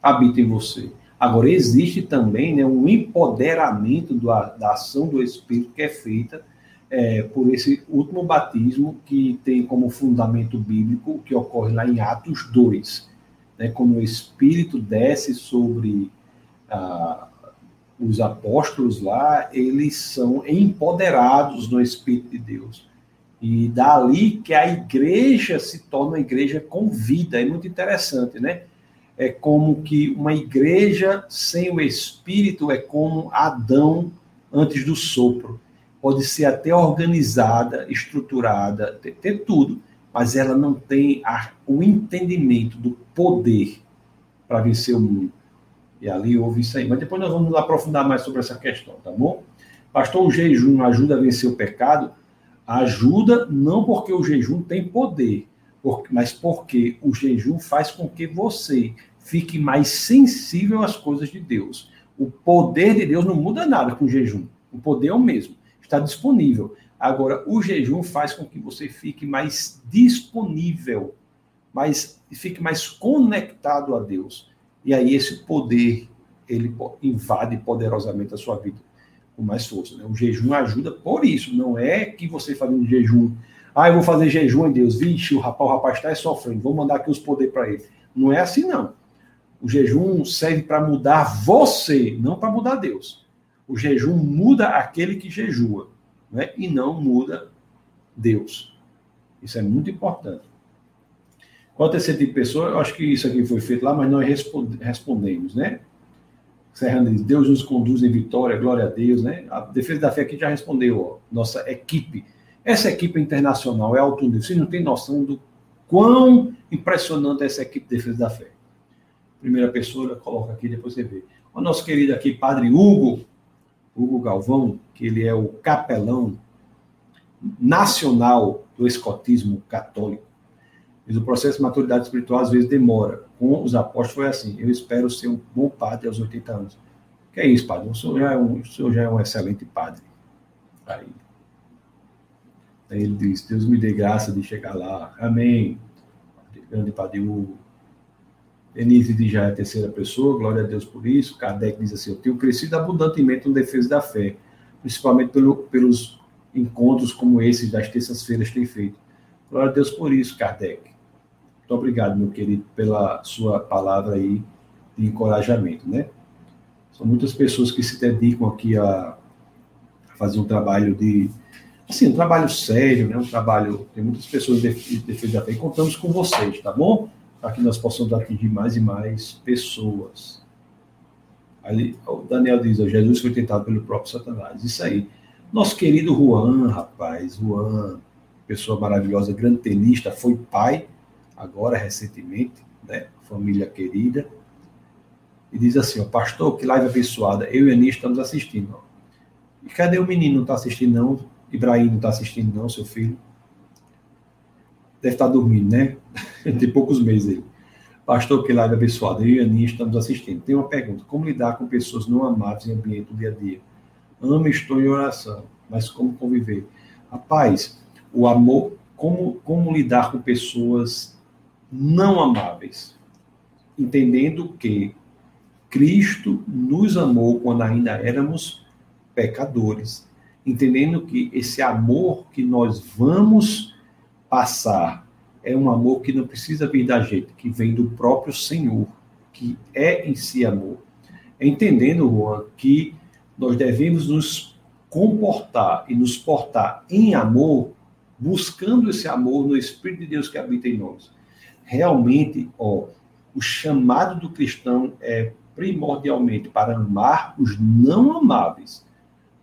[SPEAKER 1] Habita em você. Agora, existe também né, um empoderamento do, da ação do Espírito que é feita é, por esse último batismo, que tem como fundamento bíblico, que ocorre lá em Atos 2, né, quando o Espírito desce sobre, ah, os apóstolos lá, eles são empoderados no Espírito de Deus. E dali que a igreja se torna uma igreja com vida. É muito interessante, né? É como que uma igreja sem o Espírito é como Adão antes do sopro. Pode ser até organizada, estruturada, ter, ter tudo, mas ela não tem a, o entendimento do poder para vencer o mundo. E ali houve isso aí. Mas depois nós vamos aprofundar mais sobre essa questão, tá bom? Pastor, o jejum ajuda a vencer o pecado? Ajuda não porque o jejum tem poder, mas porque o jejum faz com que você fique mais sensível às coisas de Deus. O poder de Deus não muda nada com o jejum. O poder é o mesmo, está disponível. Agora, o jejum faz com que você fique mais disponível, mais, fique mais conectado a Deus. E aí esse poder, ele invade poderosamente a sua vida com mais força. Né? O jejum ajuda por isso, não é que você fazendo jejum, ah, eu vou fazer jejum em Deus, vixe, o rapaz, o rapaz está sofrendo, vou mandar aqui os poderes para ele. Não é assim, não. O jejum serve para mudar você, não para mudar Deus. O jejum muda aquele que jejua, né? e não muda Deus. Isso é muito importante. Quanto a esse tipo de pessoa, eu acho que isso aqui foi feito lá, mas nós respondemos, né? Serrano diz, Deus nos conduz em vitória, glória a Deus, né? A Defesa da Fé aqui já respondeu, ó, nossa equipe. Essa equipe internacional é alto nível. Vocês não têm noção do quão impressionante é essa equipe de Defesa da Fé. Primeira pessoa, coloca aqui, depois você vê. O nosso querido aqui, Padre Hugo, Hugo Galvão, que ele é o capelão nacional do escotismo católico. Mas o processo de maturidade espiritual às vezes demora. Com os apóstolos foi assim. Eu espero ser um bom padre aos 80 anos. Que é isso, padre? O senhor já é um, senhor já é um excelente padre. Aí. Aí ele diz: Deus me dê graça de chegar lá. Amém. Grande Padre Hugo. Denise diz já é a terceira pessoa, glória a Deus por isso. Kardec diz assim: Eu tenho crescido abundantemente no defesa da fé, principalmente pelo, pelos encontros como esses das terças-feiras tem feito. Glória a Deus por isso, Kardec. Muito obrigado, meu querido, pela sua palavra aí de encorajamento, né? São muitas pessoas que se dedicam aqui a fazer um trabalho de, assim, um trabalho sério, né? Um trabalho, tem muitas pessoas de defesa da fé e contamos com vocês, tá bom? Para que nós possamos atingir mais e mais pessoas. Ali, o Daniel diz, Jesus foi tentado pelo próprio Satanás. Isso aí. Nosso querido Juan, rapaz, Juan, pessoa maravilhosa, grande tenista, foi pai agora recentemente, né? Família querida. E diz assim, ó, pastor, que live abençoada. Eu e a Aninha estamos assistindo. Ó. E cadê o menino? Não está assistindo, não? Ibrahim não está assistindo, não, seu filho? Deve estar dormindo, né? Tem poucos meses aí. Pastor, que live abençoada. Eu e Aninha estamos assistindo. Tem uma pergunta. Como lidar com pessoas não amadas em ambiente do dia a dia? Amo e estou em oração, mas como conviver? Rapaz, o amor, como, como lidar com pessoas não amáveis, entendendo que Cristo nos amou quando ainda éramos pecadores, entendendo que esse amor que nós vamos passar é um amor que não precisa vir da gente, que vem do próprio Senhor, que é em si amor. Entendendo, Juan, que nós devemos nos comportar e nos portar em amor, buscando esse amor no Espírito de Deus que habita em nós realmente, ó, o chamado do cristão é primordialmente para amar os não amáveis.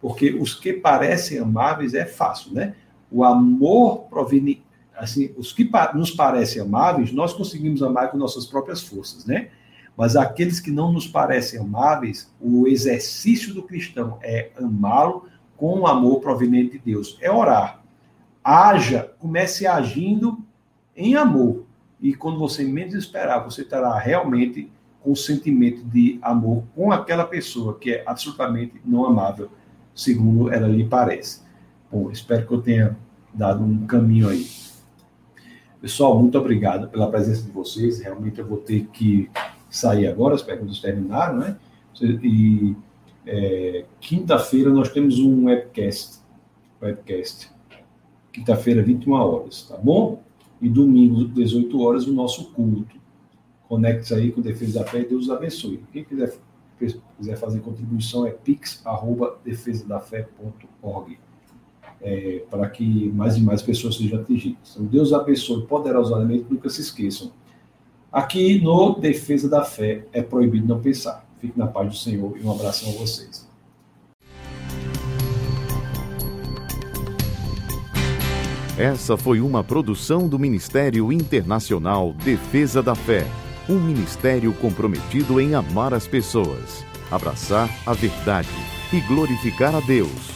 [SPEAKER 1] Porque os que parecem amáveis é fácil, né? O amor proveniente, assim, os que nos parecem amáveis, nós conseguimos amar com nossas próprias forças, né? Mas aqueles que não nos parecem amáveis, o exercício do cristão é amá-lo com o amor proveniente de Deus. É orar. Haja, comece agindo em amor. E quando você menos esperar, você terá realmente um sentimento de amor com aquela pessoa que é absolutamente não amável, segundo ela lhe parece. Bom, espero que eu tenha dado um caminho aí. Pessoal, muito obrigado pela presença de vocês. Realmente eu vou ter que sair agora, as perguntas terminaram, né? E é, quinta-feira nós temos um webcast. Webcast. Quinta-feira, 21 horas, tá bom? e domingo, 18 horas, o nosso culto. Conecte-se aí com Defesa da Fé e Deus abençoe. Quem quiser quiser fazer contribuição, é pix.defesadafé.org. É, para que mais e mais pessoas sejam atingidas. Então, Deus abençoe poderosamente, nunca se esqueçam. Aqui no Defesa da Fé é proibido não pensar. Fique na paz do Senhor e um abraço a vocês.
[SPEAKER 2] Essa foi uma produção do Ministério Internacional Defesa da Fé, um ministério comprometido em amar as pessoas, abraçar a verdade e glorificar a Deus.